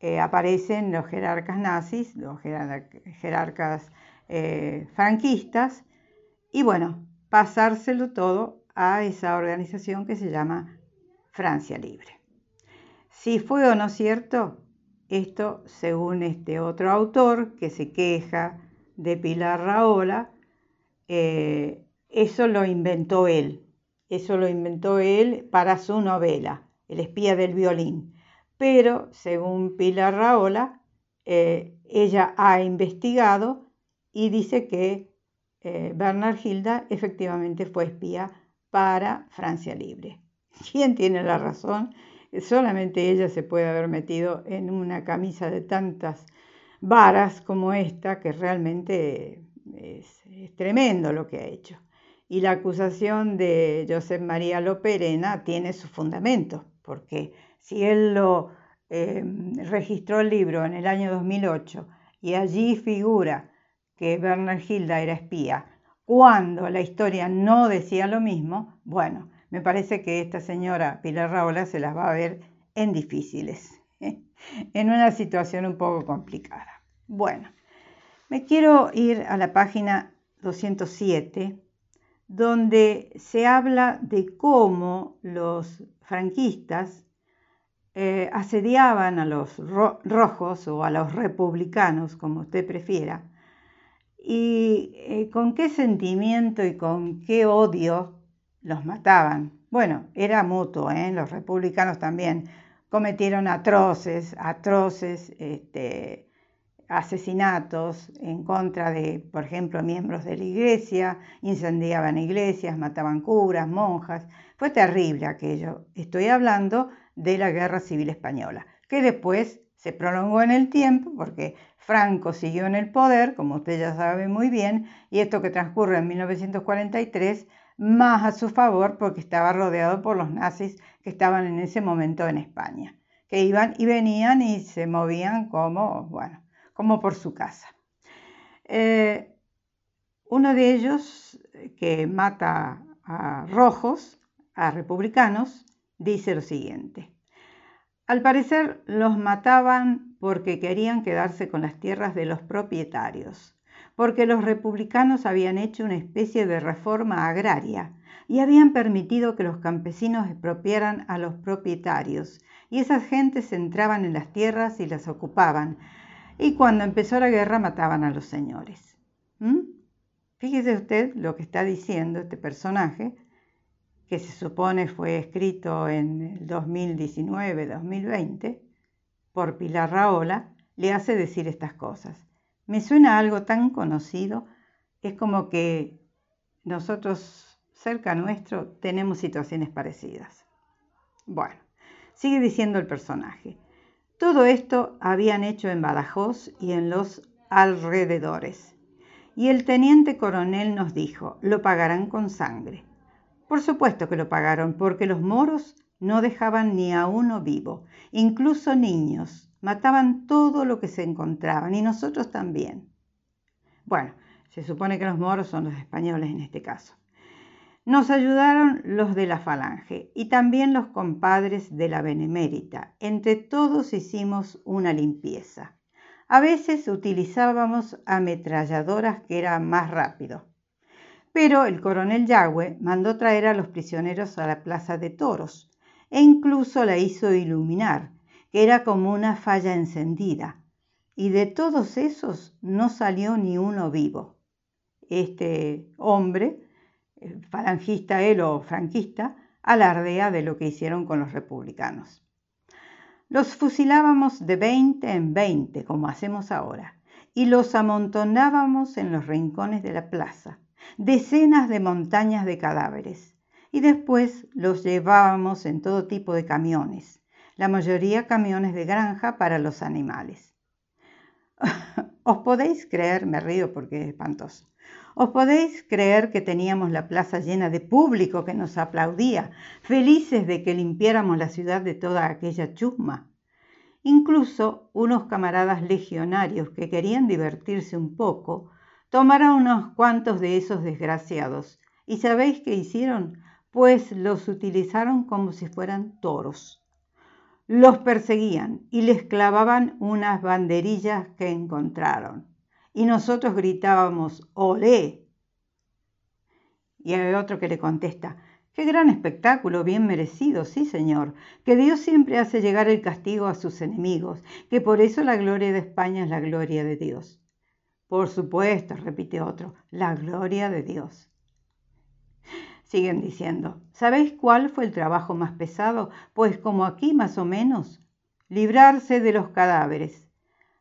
eh, aparecen los jerarcas nazis, los jerarcas eh, franquistas, y bueno, pasárselo todo a esa organización que se llama Francia Libre. Si fue o no cierto, esto según este otro autor que se queja de Pilar Raola, eh, eso lo inventó él, eso lo inventó él para su novela, El espía del violín. Pero según Pilar Raola, eh, ella ha investigado y dice que eh, Bernard Hilda efectivamente fue espía para Francia Libre. ¿Quién tiene la razón? Solamente ella se puede haber metido en una camisa de tantas varas como esta, que realmente es, tremendo lo que ha hecho. Y la acusación de Josep María Loperena tiene su fundamento, porque si él lo eh, registró el libro en el año 2008 y allí figura que Bernard Hilda era espía, cuando la historia no decía lo mismo, bueno, me parece que esta señora Pilar Raola se las va a ver en difíciles, [LAUGHS] en una situación un poco complicada. Bueno, me quiero ir a la página 207, donde se habla de cómo los franquistas eh, asediaban a los rojos o a los republicanos, como usted prefiera, y eh, con qué sentimiento y con qué odio los mataban. Bueno, era mutuo, ¿eh? los republicanos también cometieron atroces, atroces este, asesinatos en contra de, por ejemplo, miembros de la iglesia, incendiaban iglesias, mataban curas, monjas. Fue terrible aquello. Estoy hablando de la Guerra Civil Española, que después se prolongó en el tiempo porque Franco siguió en el poder, como usted ya sabe muy bien, y esto que transcurre en 1943 más a su favor porque estaba rodeado por los nazis que estaban en ese momento en España, que iban y venían y se movían como, bueno, como por su casa. Eh, uno de ellos, que mata a rojos, a republicanos, dice lo siguiente. Al parecer los mataban porque querían quedarse con las tierras de los propietarios porque los republicanos habían hecho una especie de reforma agraria y habían permitido que los campesinos expropiaran a los propietarios, y esas gentes entraban en las tierras y las ocupaban, y cuando empezó la guerra mataban a los señores. ¿Mm? Fíjese usted lo que está diciendo este personaje, que se supone fue escrito en el 2019-2020 por Pilar Raola, le hace decir estas cosas. Me suena algo tan conocido, es como que nosotros cerca nuestro tenemos situaciones parecidas. Bueno, sigue diciendo el personaje. Todo esto habían hecho en Badajoz y en los alrededores. Y el teniente coronel nos dijo, lo pagarán con sangre. Por supuesto que lo pagaron, porque los moros no dejaban ni a uno vivo, incluso niños, Mataban todo lo que se encontraban y nosotros también. Bueno, se supone que los moros son los españoles en este caso. Nos ayudaron los de la Falange y también los compadres de la Benemérita. Entre todos hicimos una limpieza. A veces utilizábamos ametralladoras que eran más rápido. Pero el coronel Yagüe mandó traer a los prisioneros a la plaza de toros e incluso la hizo iluminar era como una falla encendida, y de todos esos no salió ni uno vivo. Este hombre, eh, falangista él o franquista, alardea de lo que hicieron con los republicanos. Los fusilábamos de 20 en 20, como hacemos ahora, y los amontonábamos en los rincones de la plaza, decenas de montañas de cadáveres, y después los llevábamos en todo tipo de camiones, la mayoría camiones de granja para los animales. [LAUGHS] ¿Os podéis creer? Me río porque es espantoso. ¿Os podéis creer que teníamos la plaza llena de público que nos aplaudía, felices de que limpiáramos la ciudad de toda aquella chusma? Incluso unos camaradas legionarios que querían divertirse un poco, tomaron unos cuantos de esos desgraciados. ¿Y sabéis qué hicieron? Pues los utilizaron como si fueran toros. Los perseguían y les clavaban unas banderillas que encontraron. Y nosotros gritábamos, ¡olé! Y hay otro que le contesta, Qué gran espectáculo, bien merecido, sí, Señor, que Dios siempre hace llegar el castigo a sus enemigos, que por eso la gloria de España es la gloria de Dios. Por supuesto, repite otro, la gloria de Dios. Siguen diciendo, ¿sabéis cuál fue el trabajo más pesado? Pues como aquí más o menos, librarse de los cadáveres.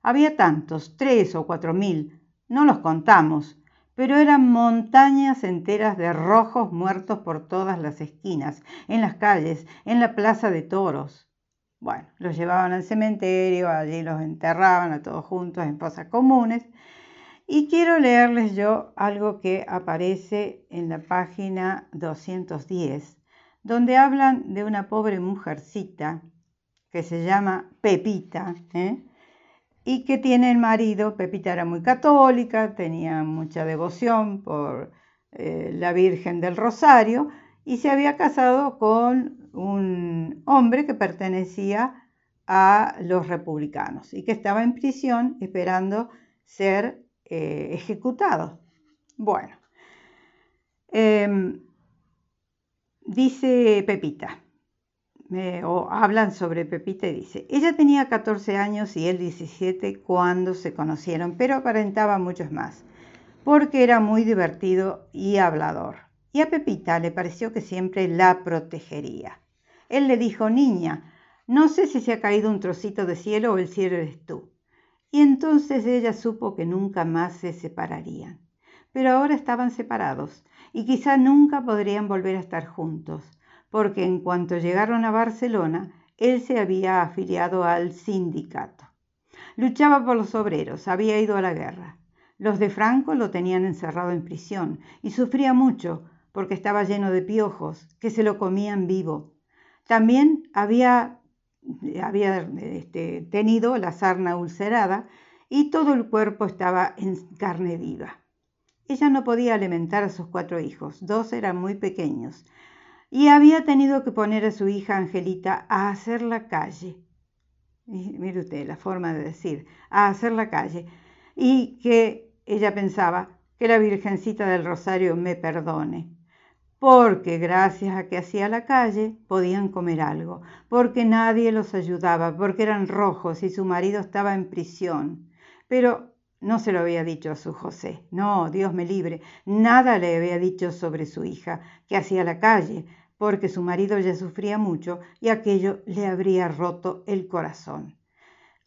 Había tantos, tres o cuatro mil, no los contamos, pero eran montañas enteras de rojos muertos por todas las esquinas, en las calles, en la plaza de toros. Bueno, los llevaban al cementerio, allí los enterraban a todos juntos en fosas comunes. Y quiero leerles yo algo que aparece en la página 210, donde hablan de una pobre mujercita que se llama Pepita, ¿eh? y que tiene el marido, Pepita era muy católica, tenía mucha devoción por eh, la Virgen del Rosario y se había casado con un hombre que pertenecía a los republicanos y que estaba en prisión esperando ser eh, ejecutado. Bueno, em, dice Pepita, o hablan sobre Pepita y dice, ella tenía 14 años y él 17 cuando se conocieron, pero aparentaba muchos más, porque era muy divertido y hablador. Y a Pepita le pareció que siempre la protegería. Él le dijo, niña, no sé si se ha caído un trocito de cielo o el cielo eres tú. Y entonces ella supo que nunca más se separarían. Pero ahora estaban separados y quizá nunca podrían volver a estar juntos porque en cuanto llegaron a Barcelona, él se había afiliado al sindicato. Luchaba por los obreros, había ido a la guerra. Los de Franco lo tenían encerrado en prisión y sufría mucho porque estaba lleno de piojos que se lo comían vivo. También había, había este, tenido la sarna ulcerada y todo el cuerpo estaba en carne viva. Ella no podía alimentar a sus cuatro hijos, dos eran muy pequeños, y había tenido que poner a su hija Angelita a hacer la calle. Mire usted la forma de decir, a hacer la calle. Y que ella pensaba que la Virgencita del Rosario me perdone, porque gracias a que hacía la calle podían comer algo, porque nadie los ayudaba, porque eran rojos y su marido estaba en prisión. Pero no se lo había dicho a su José, no, Dios me libre, nada le había dicho sobre su hija, que hacía la calle, porque su marido ya sufría mucho y aquello le habría roto el corazón.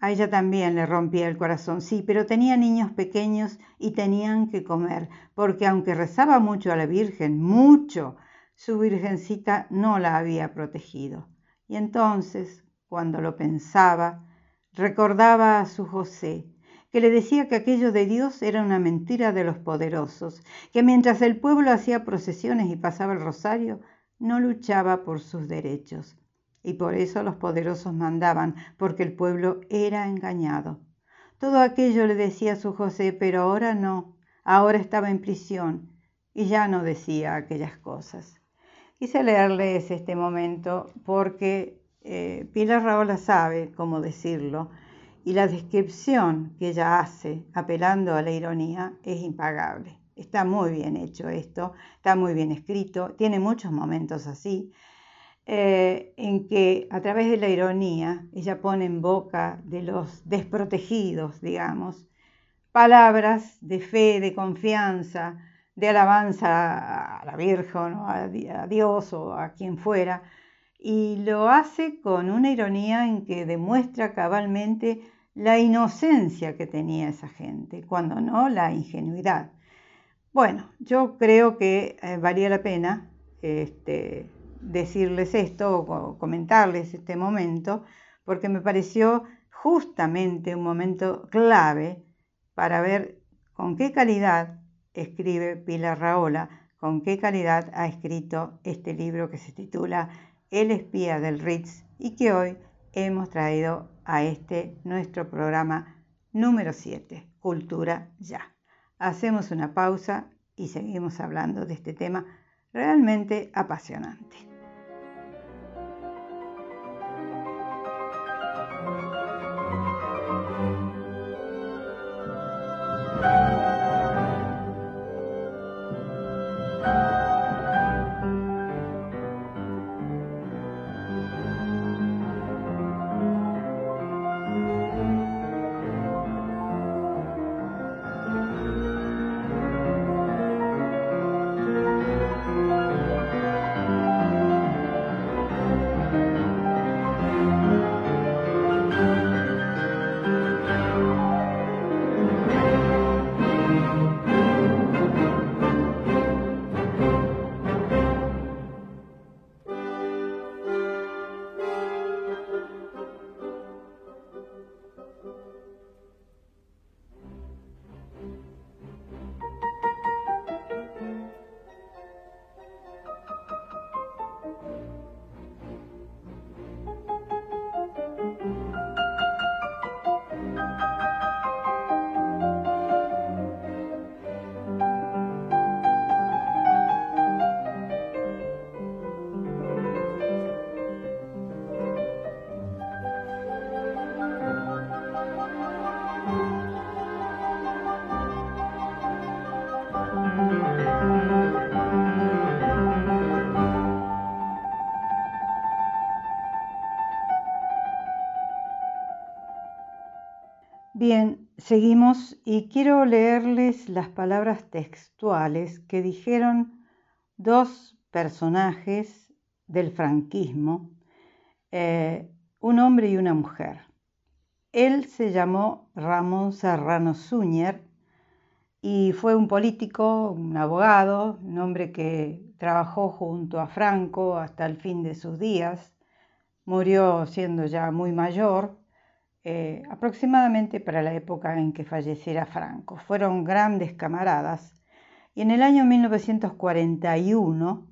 A ella también le rompía el corazón, sí, pero tenía niños pequeños y tenían que comer, porque aunque rezaba mucho a la Virgen, mucho, su Virgencita no la había protegido. Y entonces, cuando lo pensaba, recordaba a su José, que le decía que aquello de Dios era una mentira de los poderosos, que mientras el pueblo hacía procesiones y pasaba el rosario, no luchaba por sus derechos. Y por eso los poderosos mandaban, porque el pueblo era engañado. Todo aquello le decía a su José, pero ahora no, ahora estaba en prisión y ya no decía aquellas cosas. Quise leerles este momento porque eh, Pilar Raola sabe cómo decirlo y la descripción que ella hace, apelando a la ironía, es impagable. Está muy bien hecho esto, está muy bien escrito, tiene muchos momentos así, eh, en que a través de la ironía ella pone en boca de los desprotegidos, digamos, palabras de fe, de confianza, de alabanza a la Virgen o a Dios o a quien fuera, y lo hace con una ironía en que demuestra cabalmente la inocencia que tenía esa gente, cuando no la ingenuidad. Bueno, yo creo que eh, valía la pena este, decirles esto o comentarles este momento, porque me pareció justamente un momento clave para ver con qué calidad escribe Pilar Raola, con qué calidad ha escrito este libro que se titula El espía del Ritz y que hoy hemos traído a este nuestro programa número 7, Cultura Ya. Hacemos una pausa y seguimos hablando de este tema realmente apasionante. Bien, seguimos y quiero leerles las palabras textuales que dijeron dos personajes del franquismo, eh, un hombre y una mujer. Él se llamó Ramón Serrano Súñer y fue un político, un abogado, un hombre que trabajó junto a Franco hasta el fin de sus días. Murió siendo ya muy mayor eh, aproximadamente para la época en que falleciera Franco. Fueron grandes camaradas. Y en el año 1941,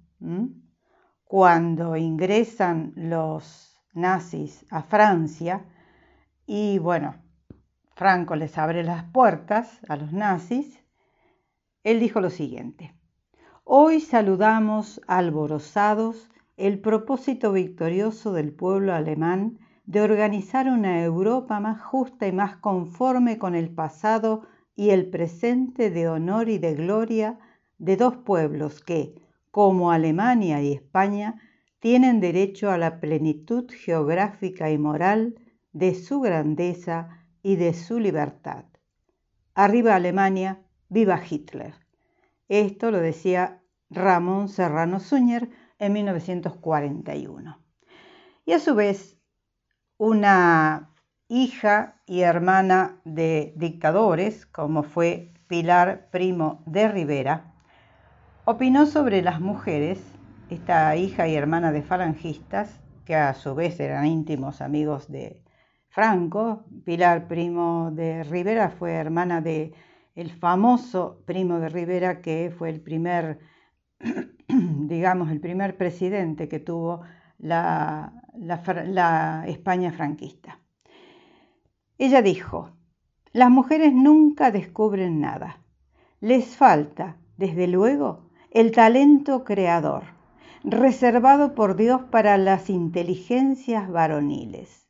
cuando ingresan los nazis a Francia, y bueno, Franco les abre las puertas a los nazis, él dijo lo siguiente, hoy saludamos alborozados el propósito victorioso del pueblo alemán de organizar una Europa más justa y más conforme con el pasado y el presente de honor y de gloria de dos pueblos que, como Alemania y España, tienen derecho a la plenitud geográfica y moral de su grandeza y de su libertad. Arriba Alemania, viva Hitler. Esto lo decía Ramón Serrano Suñer en 1941. Y a su vez, una hija y hermana de dictadores, como fue Pilar Primo de Rivera, opinó sobre las mujeres, esta hija y hermana de falangistas, que a su vez eran íntimos amigos de Franco. Pilar Primo de Rivera fue hermana de el famoso Primo de Rivera, que fue el primer, [CLEARS THROAT] digamos, el primer presidente que tuvo la, la, España franquista. Ella dijo, las mujeres nunca descubren nada. Les falta, desde luego, el talento creador, reservado por Dios para las inteligencias varoniles.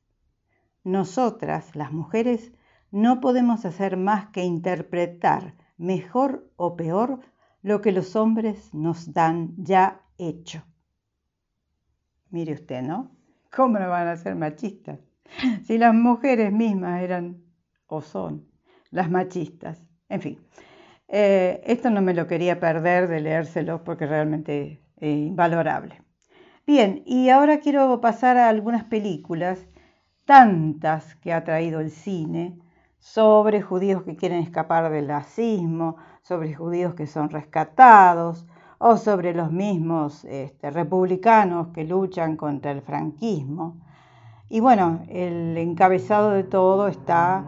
Nosotras, las mujeres, no podemos hacer más que interpretar, mejor o peor, lo que los hombres nos dan ya hecho. Mire usted, ¿no? ¿Cómo no van a ser machistas? Si las mujeres mismas eran o son las machistas. En fin, eh, esto no me lo quería perder de leérselo porque realmente es invalorable. Bien, y ahora quiero pasar a algunas películas, tantas que ha traído el cine, sobre judíos que quieren escapar del nazismo, sobre judíos que son rescatados, o sobre los mismos este, republicanos que luchan contra el franquismo. Y bueno, el encabezado de todo está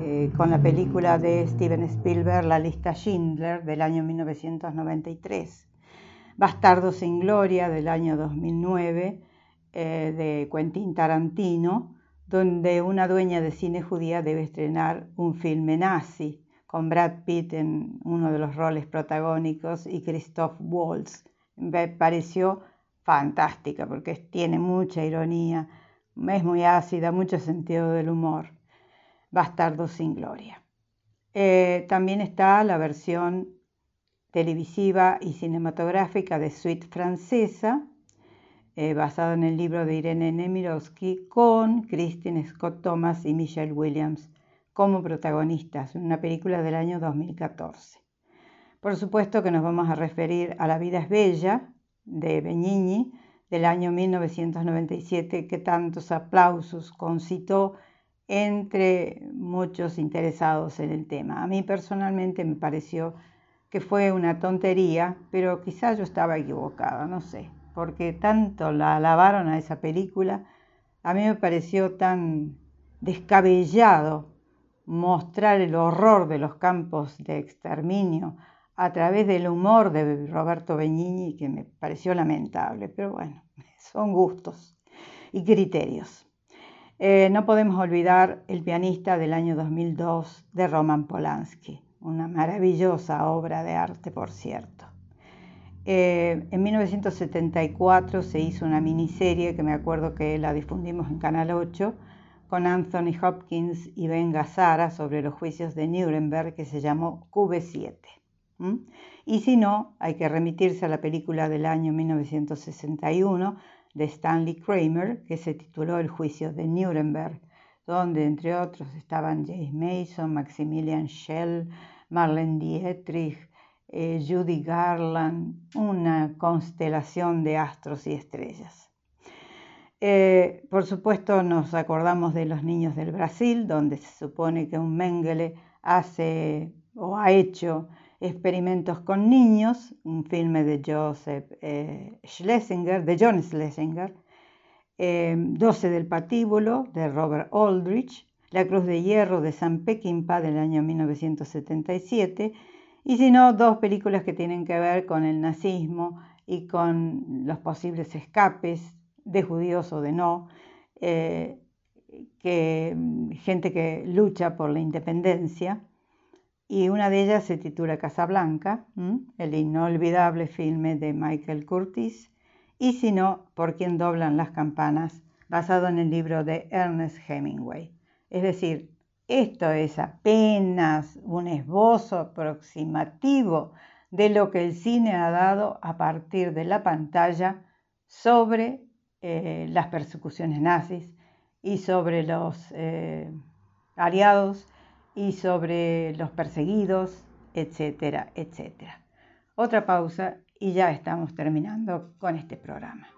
eh, con la película de Steven Spielberg, La lista Schindler, del año 1993. Bastardo sin Gloria, del año 2009, eh, de Quentin Tarantino, donde una dueña de cine judía debe estrenar un filme nazi con Brad Pitt en uno de los roles protagónicos y Christoph Waltz. Me pareció fantástica porque tiene mucha ironía, es muy ácida, mucho sentido del humor. Bastardo sin gloria. Eh, también está la versión televisiva y cinematográfica de Suite Francesa, eh, basada en el libro de Irene Nemirovsky, con Christine Scott Thomas y Michelle Williams como protagonistas, una película del año 2014. Por supuesto que nos vamos a referir a La vida es bella, de Begnini, del año 1997, que tantos aplausos concitó entre muchos interesados en el tema. A mí personalmente me pareció que fue una tontería, pero quizás yo estaba equivocada, no sé, porque tanto la alabaron a esa película, a mí me pareció tan descabellado mostrar el horror de los campos de exterminio a través del humor de Roberto Benigni, que me pareció lamentable, pero bueno, [LAUGHS] son gustos y criterios. Eh, no podemos olvidar El pianista del año 2002 de Roman Polanski, una maravillosa obra de arte, por cierto. Eh, en 1974 se hizo una miniserie que me acuerdo que la difundimos en Canal 8 con Anthony Hopkins y Ben Gazzara sobre los juicios de Nuremberg que se llamó QB7. Y si no, hay que remitirse a la película del año 1961 de Stanley Kramer que se tituló El juicio de Nuremberg, donde entre otros estaban James Mason, Maximilian Schell, Marlene Dietrich, eh, Judy Garland, una constelación de astros y estrellas. Eh, por supuesto nos acordamos de los niños del Brasil, donde se supone que un Mengele hace o ha hecho experimentos con niños, un filme de Joseph eh, Schlesinger, de John Schlesinger, 12 eh, del patíbulo de Robert Aldrich, La Cruz de Hierro de San Peckinpah del año 1977, y si no, dos películas que tienen que ver con el nazismo y con los posibles escapes de judíos o de no, eh, que, gente que lucha por la independencia. Y una de ellas se titula Casablanca, el inolvidable filme de Michael Curtis, y si no, Por quien doblan las campanas, basado en el libro de Ernest Hemingway. Es decir, esto es apenas un esbozo aproximativo de lo que el cine ha dado a partir de la pantalla sobre eh, las persecuciones nazis y sobre los eh, aliados y sobre los perseguidos, etcétera, etcétera. Otra pausa y ya estamos terminando con este programa.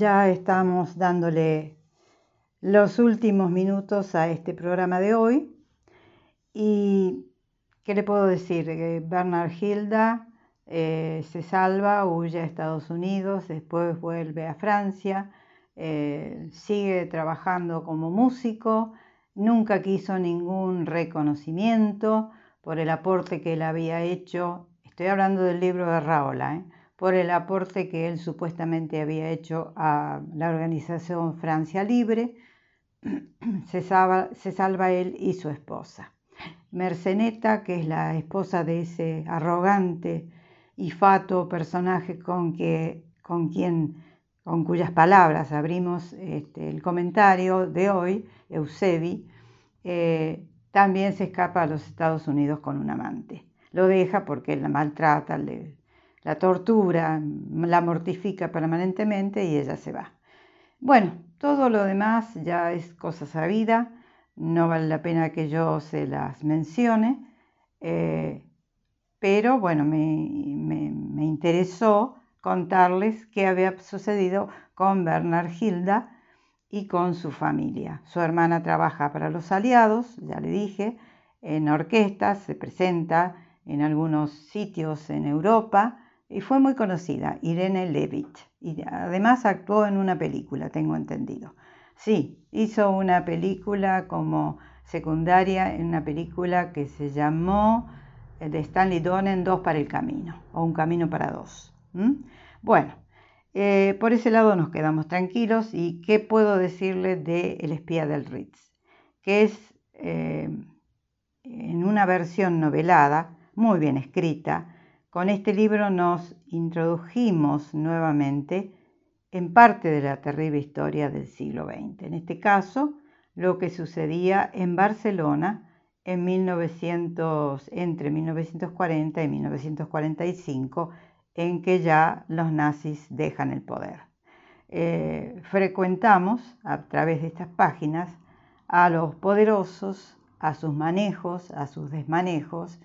Ya estamos dándole los últimos minutos a este programa de hoy. ¿Y qué le puedo decir? Bernard Hilda eh, se salva, huye a Estados Unidos, después vuelve a Francia, eh, sigue trabajando como músico, nunca quiso ningún reconocimiento por el aporte que él había hecho, estoy hablando del libro de Raola, ¿eh? Por el aporte que él supuestamente había hecho a la organización Francia Libre, [CLEARS THROAT] se salva, él y su esposa. Merceneta, que es la esposa de ese arrogante y fato personaje con, que, con quien con cuyas palabras abrimos este, el comentario de hoy, Eusebi, eh, también se escapa a los Estados Unidos con un amante. Lo deja porque la maltrata, le, la tortura, la mortifica permanentemente y ella se va. Bueno, todo lo demás ya es cosa sabida, no vale la pena que yo se las mencione, eh, pero bueno, me, me, interesó contarles qué había sucedido con Bernard Hilda y con su familia. Su hermana trabaja para los aliados, ya le dije, en orquestas, se presenta en algunos sitios en Europa y fue muy conocida, Irene Levitt. Y además actuó en una película, tengo entendido. Sí, hizo una película como secundaria en una película que se llamó eh, de Stanley Donen Dos para el Camino, o Un Camino para Dos. Bueno, eh, por ese lado nos quedamos tranquilos. ¿Y qué puedo decirle de El espía del Ritz? Que es eh, en una versión novelada, muy bien escrita, con este libro nos introdujimos nuevamente en parte de la terrible historia del siglo XX. En este caso, lo que sucedía en Barcelona en 1900, entre 1940 y 1945, en que ya los nazis dejan el poder. Eh, frecuentamos a través de estas páginas a los poderosos, a sus manejos, a sus desmanejos,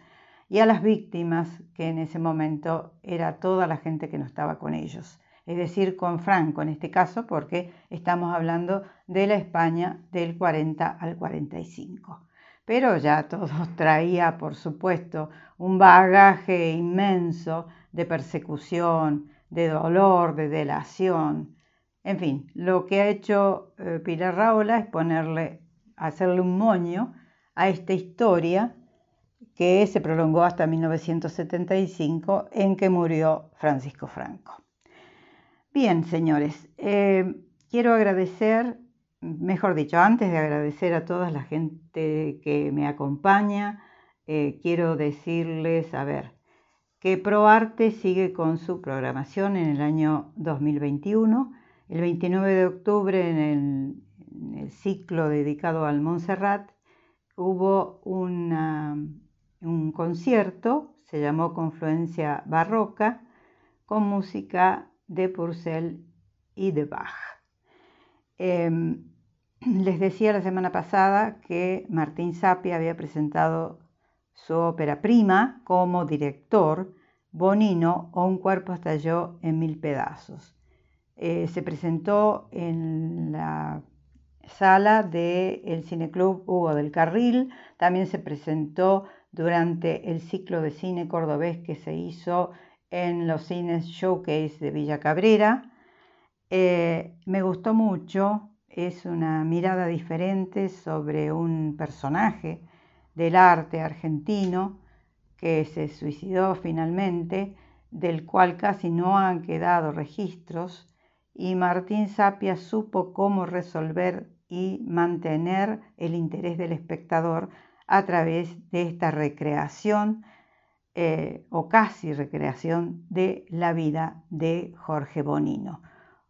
y a las víctimas, que en ese momento era toda la gente que no estaba con ellos. Es decir, con Franco en este caso, porque estamos hablando de la España del 40 al 45. Pero ya todo [LAUGHS] traía, por supuesto, un bagaje inmenso de persecución, de dolor, de delación. En fin, lo que ha hecho eh, Pilar Raola es ponerle, hacerle un moño a esta historia que se prolongó hasta 1975 en que murió Francisco Franco. Bien, señores, eh, quiero agradecer, mejor dicho, antes de agradecer a toda la gente que me acompaña, eh, quiero decirles, a ver, que ProArte sigue con su programación en el año 2021. El 29 de octubre, en el, en el ciclo dedicado al Montserrat, hubo una un concierto, se llamó Confluencia Barroca, con música de Purcell y de Bach. Em, [CLEARS THROAT] les decía la semana pasada que Martín Sapia había presentado su ópera prima como director, Bonino o Un cuerpo estalló en mil pedazos. Eh, se presentó en la sala del Cineclub Hugo del Carril, también se presentó durante el ciclo de cine cordobés que se hizo en los cines Showcase de Villa Cabrera. Eh, me gustó mucho, es una mirada diferente sobre un personaje del arte argentino que se suicidó finalmente, del cual casi no han quedado registros, y Martín Sapia supo cómo resolver y mantener el interés del espectador a través de esta recreación eh, o casi recreación de la vida de Jorge Bonino,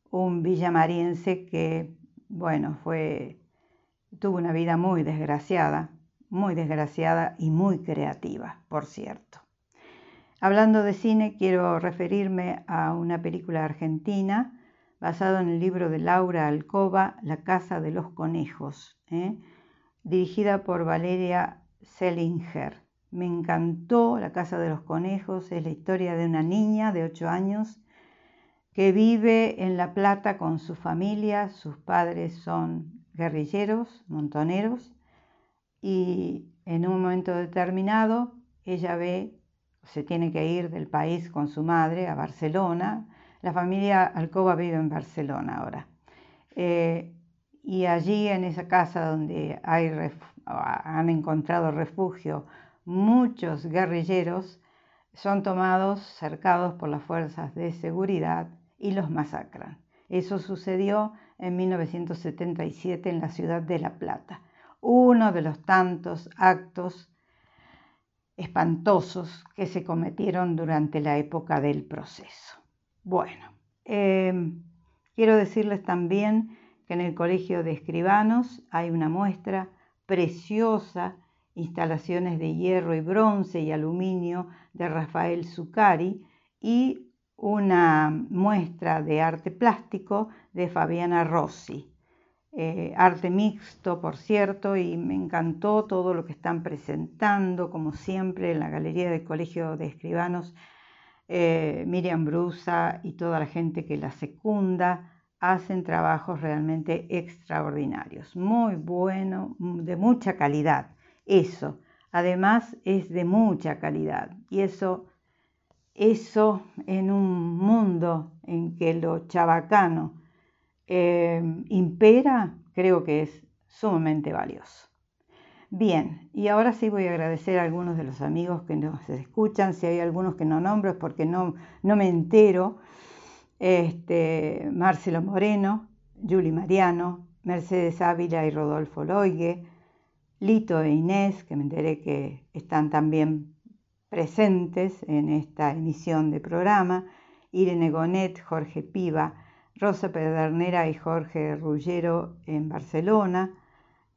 un villamariense que, bueno, fue, tuvo una vida muy desgraciada, muy desgraciada y muy creativa, por cierto. Hablando de cine, quiero referirme a una película argentina basada en el libro de Laura Alcoba, La Casa de los Conejos. ¿eh? Dirigida por Valeria Selinger. Me encantó La Casa de los Conejos, es la historia de una niña de 8 años que vive en La Plata con su familia, sus padres son guerrilleros, montoneros, y en un momento determinado ella ve, se tiene que ir del país con su madre a Barcelona, la familia Alcoba vive en Barcelona ahora. Eh, y allí en esa casa donde hay han encontrado refugio muchos guerrilleros, son tomados, cercados por las fuerzas de seguridad y los masacran. Eso sucedió en 1977 en la ciudad de La Plata, uno de los tantos actos espantosos que se cometieron durante la época del proceso. Bueno, em, quiero decirles también que en el Colegio de Escribanos hay una muestra preciosa, instalaciones de hierro y bronce y aluminio de Rafael Zuccari y una muestra de arte plástico de Fabiana Rossi. Eh, arte mixto, por cierto, y me encantó todo lo que están presentando, como siempre, en la Galería del Colegio de Escribanos, eh, Miriam Brusa y toda la gente que la secunda hacen trabajos realmente extraordinarios, muy bueno, de mucha calidad. Eso, además, es de mucha calidad y eso, eso en un mundo en que lo chabacano eh, impera, creo que es sumamente valioso. Bien, y ahora sí voy a agradecer a algunos de los amigos que nos escuchan, si hay algunos que no nombro es porque no, no me entero este, Marcelo Moreno, Juli Mariano, Mercedes Ávila y Rodolfo Loigue, Lito e Inés, que me enteré que están también presentes en esta emisión de programa, Irene Gonet, Jorge Piva, Rosa Pedernera y Jorge Rullero en Barcelona,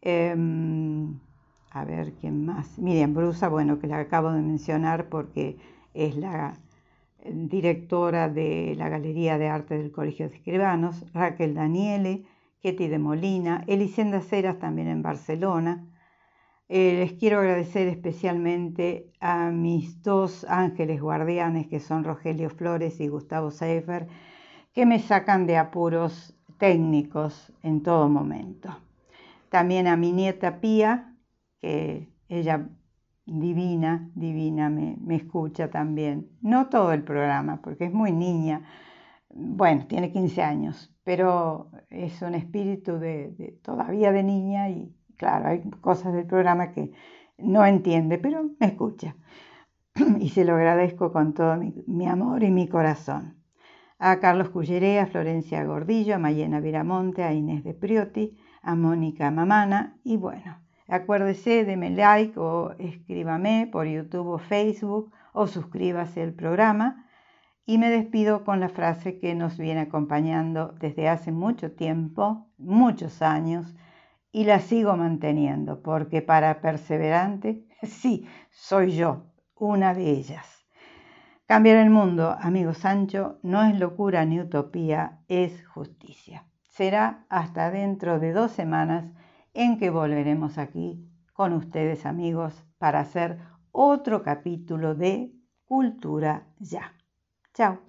em, a ver quién más, Miriam Brusa, bueno, que la acabo de mencionar porque es la directora de la Galería de Arte del Colegio de Escribanos, Raquel Daniele, Ketty de Molina, Elisenda Ceras también en Barcelona. Eh, les quiero agradecer especialmente a mis dos ángeles guardianes, que son Rogelio Flores y Gustavo Seifer, que me sacan de apuros técnicos en todo momento. También a mi nieta Pía, que ella divina, divina, me, escucha también. No todo el programa, porque es muy niña. Bueno, tiene 15 años, pero es un espíritu de, todavía de niña y claro, hay cosas del programa que no entiende, pero me escucha. [CLEARS THROAT] Y se lo agradezco con todo mi, mi amor y mi corazón. A Carlos Culleré, a Florencia Gordillo, a Mayena Viramonte, a Inés de Priotti, a Mónica Mamana y bueno, Acuérdese, deme like o escríbame por YouTube o Facebook o suscríbase al programa. Y me despido con la frase que nos viene acompañando desde hace mucho tiempo, muchos años, y la sigo manteniendo, porque para perseverante, [LAUGHS] sí, soy yo, una de ellas. Cambiar el mundo, amigo Sancho, no es locura ni utopía, es justicia. Será hasta dentro de dos semanas en que volveremos aquí con ustedes amigos para hacer otro capítulo de Cultura Ya. Chao.